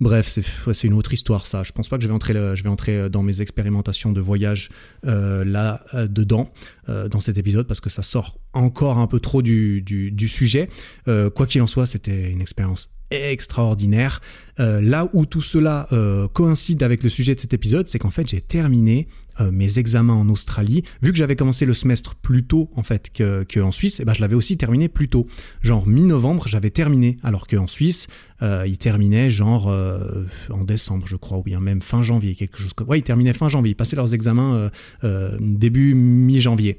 Bref, c'est une autre histoire ça. Je pense pas que je vais entrer, je vais entrer euh, dans mes expérimentations de voyage euh, là euh, dedans dans cet épisode parce que ça sort encore un peu trop du, du sujet. quoi qu'il en soit, c'était une expérience extraordinaire. Euh, là où tout cela euh, coïncide avec le sujet de cet épisode, c'est qu'en fait j'ai terminé euh, mes examens en Australie. Vu que j'avais commencé le semestre plus tôt en fait qu'en Suisse, eh ben, je l'avais aussi terminé plus tôt. Genre mi-novembre, j'avais terminé, alors qu'en Suisse, il terminait genre en décembre, je crois, ou bien même fin janvier, quelque chose comme. Ouais, ils terminaient fin janvier. Ils passaient leurs examens début mi-janvier.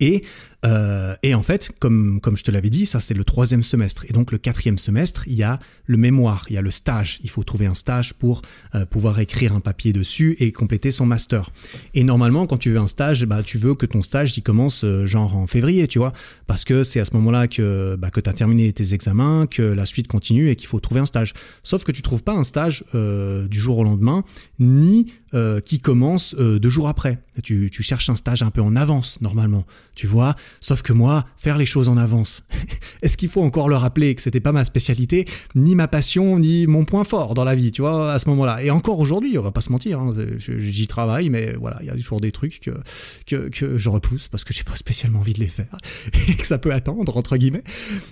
Et, euh, et en fait, comme, comme je te l'avais dit, ça c'est le troisième semestre. Et donc le quatrième semestre, il y a le mémoire, il y a le stage. Il faut trouver un stage pour euh, pouvoir écrire un papier dessus et compléter son master. Et normalement, quand tu veux un stage, bah, tu veux que ton stage il commence euh, genre en février, tu vois, parce que c'est à ce moment-là que, bah, que tu as terminé tes examens, que la suite continue et qu'il faut trouver un stage. Sauf que tu trouves pas un stage du jour au lendemain, ni qui commence deux jours après. Tu, tu cherches un stage un peu en avance normalement tu vois. Sauf que moi, faire les choses en avance, est-ce qu'il faut encore le rappeler que c'était pas ma spécialité, ni ma passion, ni mon point fort dans la vie, tu vois, à ce moment-là. Et encore aujourd'hui, on va pas se mentir, hein, j'y travaille, mais voilà, il y a toujours des trucs que, que, je repousse parce que j'ai pas spécialement envie de les faire et que ça peut attendre, entre guillemets.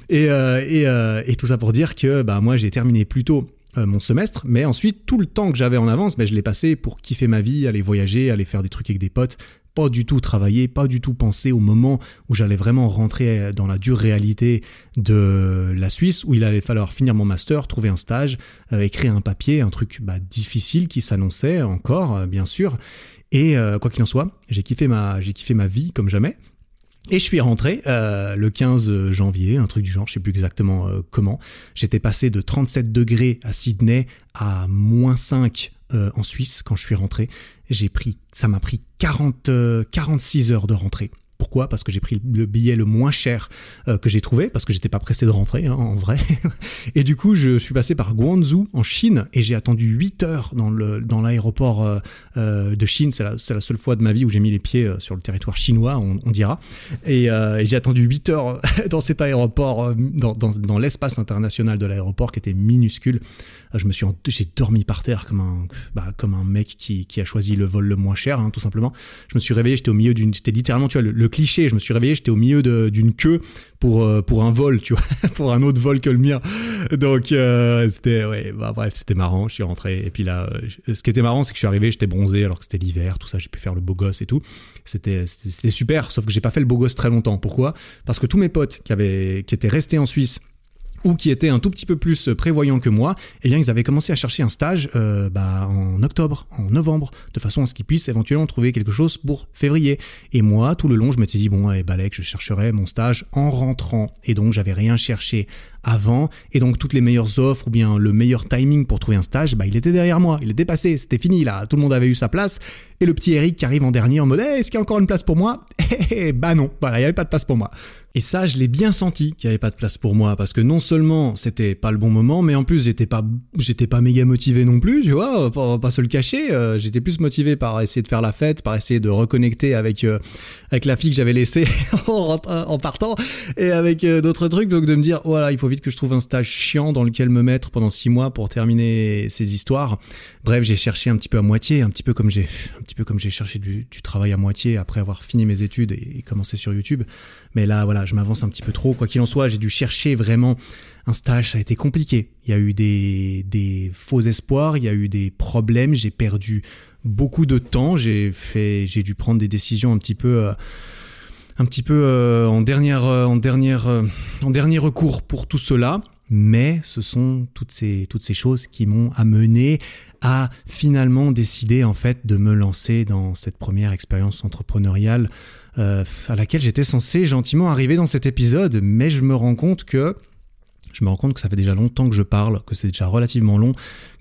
Et, euh, euh, et, tout ça pour dire que bah, moi, j'ai terminé plus tôt euh, mon semestre, mais ensuite tout le temps que j'avais en avance, ben, je l'ai passé pour kiffer ma vie, aller voyager, aller faire des trucs avec des potes, pas du tout travailler, pas du tout penser au moment où j'allais vraiment rentrer dans la dure réalité de la Suisse, où il allait falloir finir mon master, trouver un stage, euh, écrire un papier, un truc bah, difficile qui s'annonçait encore, euh, bien sûr. Et euh, quoi qu'il en soit, j'ai kiffé ma, j'ai kiffé ma vie comme jamais. Et je suis rentré le 15 janvier, un truc du genre, je sais plus exactement comment. J'étais passé de 37 degrés à Sydney à moins 5 euh, en Suisse quand je suis rentré. J'ai pris, ça m'a pris 40, 46 euh, heures de rentrée. Pourquoi? Parce que j'ai pris le billet le moins cher euh, que j'ai trouvé, parce que j'étais pas pressé de rentrer, hein, en vrai. et du coup, je suis passé par Guangzhou, en Chine, et j'ai attendu 8 heures dans, le, dans l'aéroport euh, de Chine. C'est la, seule fois de ma vie où j'ai mis les pieds sur le territoire chinois, on, dira. Et, j'ai attendu 8 heures dans cet aéroport, dans, l'espace international de l'aéroport, qui était minuscule. Je me suis, j'ai dormi par terre comme un, bah, comme un mec qui, qui, a choisi le vol le moins cher, hein, tout simplement. Je me suis réveillé, j'étais au milieu d'une, c'était littéralement, tu vois, le cliché. Je me suis réveillé, j'étais au milieu d'une queue pour, euh, pour un vol, tu vois, pour un autre vol que le mien. Donc, euh, c'était, ouais, bah, bref, c'était marrant. Je suis rentré. Et puis là, ce qui était marrant, c'est que je suis arrivé, j'étais bronzé alors que c'était l'hiver, tout ça. J'ai pu faire le beau gosse et tout. C'était, c'était super, sauf que j'ai pas fait le beau gosse très longtemps. Pourquoi? Parce que tous mes potes qui, avaient, qui étaient restés en Suisse, ou qui étaient un tout petit peu plus prévoyants que moi, eh bien ils avaient commencé à chercher un stage euh, bah, en octobre, en novembre, de façon à ce qu'ils puissent éventuellement trouver quelque chose pour février. Et moi, tout le long, je m'étais dit bon, allez, Balek, je chercherai mon stage en rentrant. Et donc j'avais rien cherché avant, et donc toutes les meilleures offres ou bien le meilleur timing pour trouver un stage, bah, il était derrière moi, il est dépassé, c'était fini là, tout le monde avait eu sa place, et le petit Eric qui arrive en dernier en mode est-ce qu'il y a encore une place pour moi? Bah non, voilà, il n'y avait pas de place pour moi. Et ça, je l'ai bien senti qu'il n'y avait pas de place pour moi parce que non seulement c'était pas le bon moment, mais en plus j'étais pas, j'étais pas méga motivé non plus, tu vois, pas, pas se le cacher. Euh, j'étais plus motivé par essayer de faire la fête, par essayer de reconnecter avec euh, avec la fille que j'avais laissée en, partant et avec euh, d'autres trucs. Donc de me dire, voilà, il faut vite que je trouve un stage chiant dans lequel me mettre pendant six mois pour terminer ces histoires. Bref, j'ai cherché un petit peu à moitié, un petit peu comme j'ai, un petit peu comme j'ai cherché du, travail à moitié après avoir fini mes études et, et commencé sur YouTube. Mais là, voilà je m'avance un petit peu trop. Quoi qu'il en soit, j'ai dû chercher vraiment un stage, ça a été compliqué. Il y a eu des, faux espoirs, il y a eu des problèmes, j'ai perdu beaucoup de temps, j'ai fait, j'ai dû prendre des décisions un petit peu, euh, un petit peu euh, euh, dernière, en dernier recours pour tout cela. Mais ce sont toutes ces, toutes ces choses qui m'ont amené à finalement décider en fait de me lancer dans cette première expérience entrepreneuriale euh, à laquelle j'étais censé gentiment arriver dans cet épisode, mais je me rends compte que je me rends compte que ça fait déjà longtemps que je parle, que c'est déjà relativement long,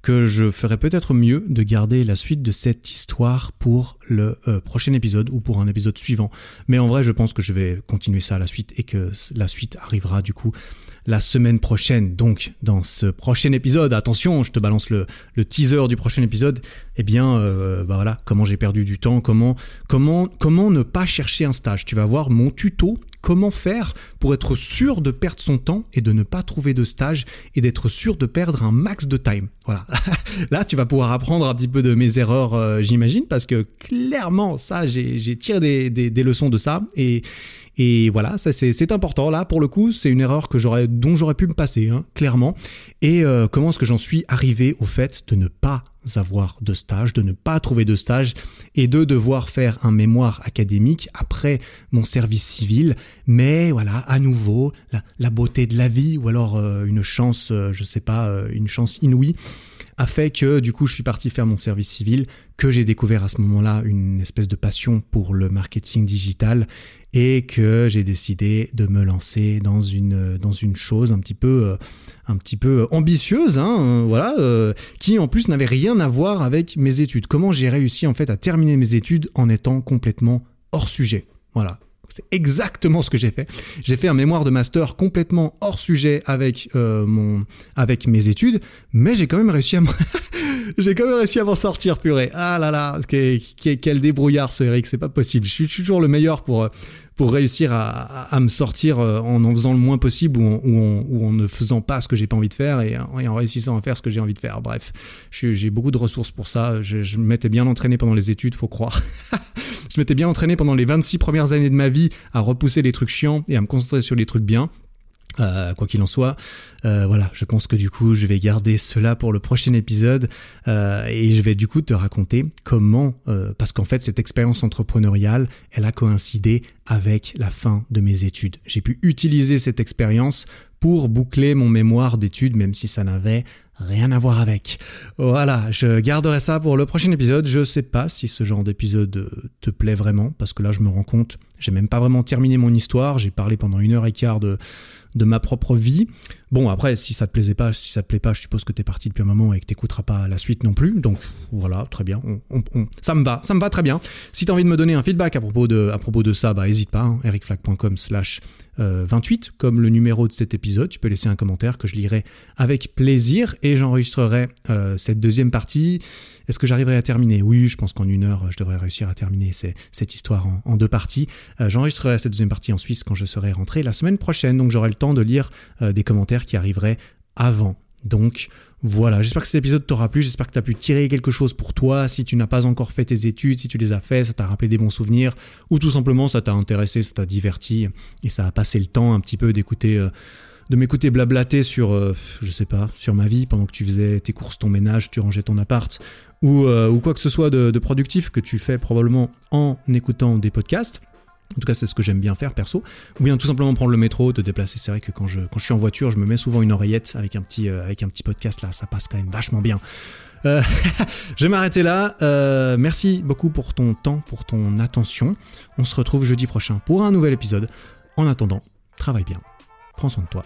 que je ferais peut-être mieux de garder la suite de cette histoire pour le euh, prochain épisode ou pour un épisode suivant. Mais en vrai, je pense que je vais continuer ça à la suite et que la suite arrivera du coup la semaine prochaine. Donc, dans ce prochain épisode, attention, je te balance le, teaser du prochain épisode. Eh bien, euh, bah voilà, comment j'ai perdu du temps, comment, comment, comment ne pas chercher un stage? Tu vas voir mon tuto, comment faire pour être sûr de perdre son temps et de ne pas trouver de stage et d'être sûr de perdre un max de time. Voilà. Là, tu vas pouvoir apprendre un petit peu de mes erreurs, euh, j'imagine, parce que clairement, ça, j'ai tiré des, leçons de ça et et voilà, c'est important. Là, pour le coup, c'est une erreur que j'aurais, dont j'aurais pu me passer, hein, clairement. Et euh, comment est-ce que j'en suis arrivé au fait de ne pas avoir de stage, de ne pas trouver de stage et de devoir faire un mémoire académique après mon service civil. Mais voilà, à nouveau, la, beauté de la vie ou alors euh, une chance, euh, je sais pas, une chance inouïe a fait que du coup je suis parti faire mon service civil, que j'ai découvert à ce moment-là une espèce de passion pour le marketing digital et que j'ai décidé de me lancer dans une, dans une chose un petit peu, euh, un petit peu ambitieuse, hein, euh, voilà, euh, qui en plus n'avait rien à voir avec mes études. Comment j'ai réussi en fait à terminer mes études en étant complètement hors sujet. Voilà, c'est exactement ce que j'ai fait. J'ai fait un mémoire de master complètement hors sujet avec mon, avec mes études, mais j'ai quand même réussi à j'ai quand même réussi à m'en sortir, purée. Ah là là, quel débrouillard ce Eric, c'est pas possible. Je suis toujours le meilleur pour pour réussir à, me sortir euh, en en faisant le moins possible ou en, en, ne faisant pas ce que j'ai pas envie de faire et, en réussissant à faire ce que j'ai envie de faire. Bref, j'ai beaucoup de ressources pour ça. Je, je m'étais bien entraîné pendant les études, faut croire. je m'étais bien entraîné pendant les 26 premières années de ma vie à repousser les trucs chiants et à me concentrer sur les trucs bien. Euh, quoi qu'il en soit, euh, voilà, je pense que du coup, je vais garder cela pour le prochain épisode euh, et je vais du coup te raconter comment, parce qu'en fait, cette expérience entrepreneuriale, elle a coïncidé avec la fin de mes études. J'ai pu utiliser cette expérience pour boucler mon mémoire d'études, même si ça n'avait rien à voir avec. Voilà, je garderai ça pour le prochain épisode. Je sais pas si ce genre d'épisode te plaît vraiment, parce que là, je me rends compte, j'ai même pas vraiment terminé mon histoire. J'ai parlé pendant une heure et quart de de ma propre vie. Bon, après, si ça te plaisait pas, si ça te plaît pas, je suppose que tu es parti depuis un moment et que t'écouteras pas la suite non plus. Donc voilà, très bien. ça me va, ça me va très bien. Si tu as envie de me donner un feedback à propos de, à propos de ça, bah hésite pas, hein, ericflag.com slash 28, euh, comme le numéro de cet épisode. Tu peux laisser un commentaire que je lirai avec plaisir et j'enregistrerai euh, cette deuxième partie. Est-ce que j'arriverai à terminer? Oui, je pense qu'en une heure, je devrais réussir à terminer cette histoire en, deux parties. Euh, j'enregistrerai cette deuxième partie en Suisse quand je serai rentré la semaine prochaine, donc j'aurai le temps de lire des commentaires qui arriveraient avant. Donc voilà, j'espère que cet épisode t'aura plu, j'espère que tu as pu tirer quelque chose pour toi, si tu n'as pas encore fait tes études, si tu les as fait, ça t'a rappelé des bons souvenirs, ou tout simplement ça t'a intéressé, ça t'a diverti, et ça a passé le temps un petit peu d'écouter... Euh, de m'écouter blablater sur, euh, je sais pas, sur ma vie pendant que tu faisais tes courses, ton ménage, tu rangeais ton appart, ou, euh, ou quoi que ce soit de productif que tu fais probablement en écoutant des podcasts. En tout cas, c'est ce que j'aime bien faire perso. Ou bien tout simplement prendre le métro, te déplacer. C'est vrai que quand je, suis en voiture, je me mets souvent une oreillette avec un petit, euh, avec un petit podcast là. Ça passe quand même vachement bien. Euh, je vais m'arrêter là. Euh, merci beaucoup pour ton temps, pour ton attention. On se retrouve jeudi prochain pour un nouvel épisode. En attendant, travaille bien. Prends soin de toi.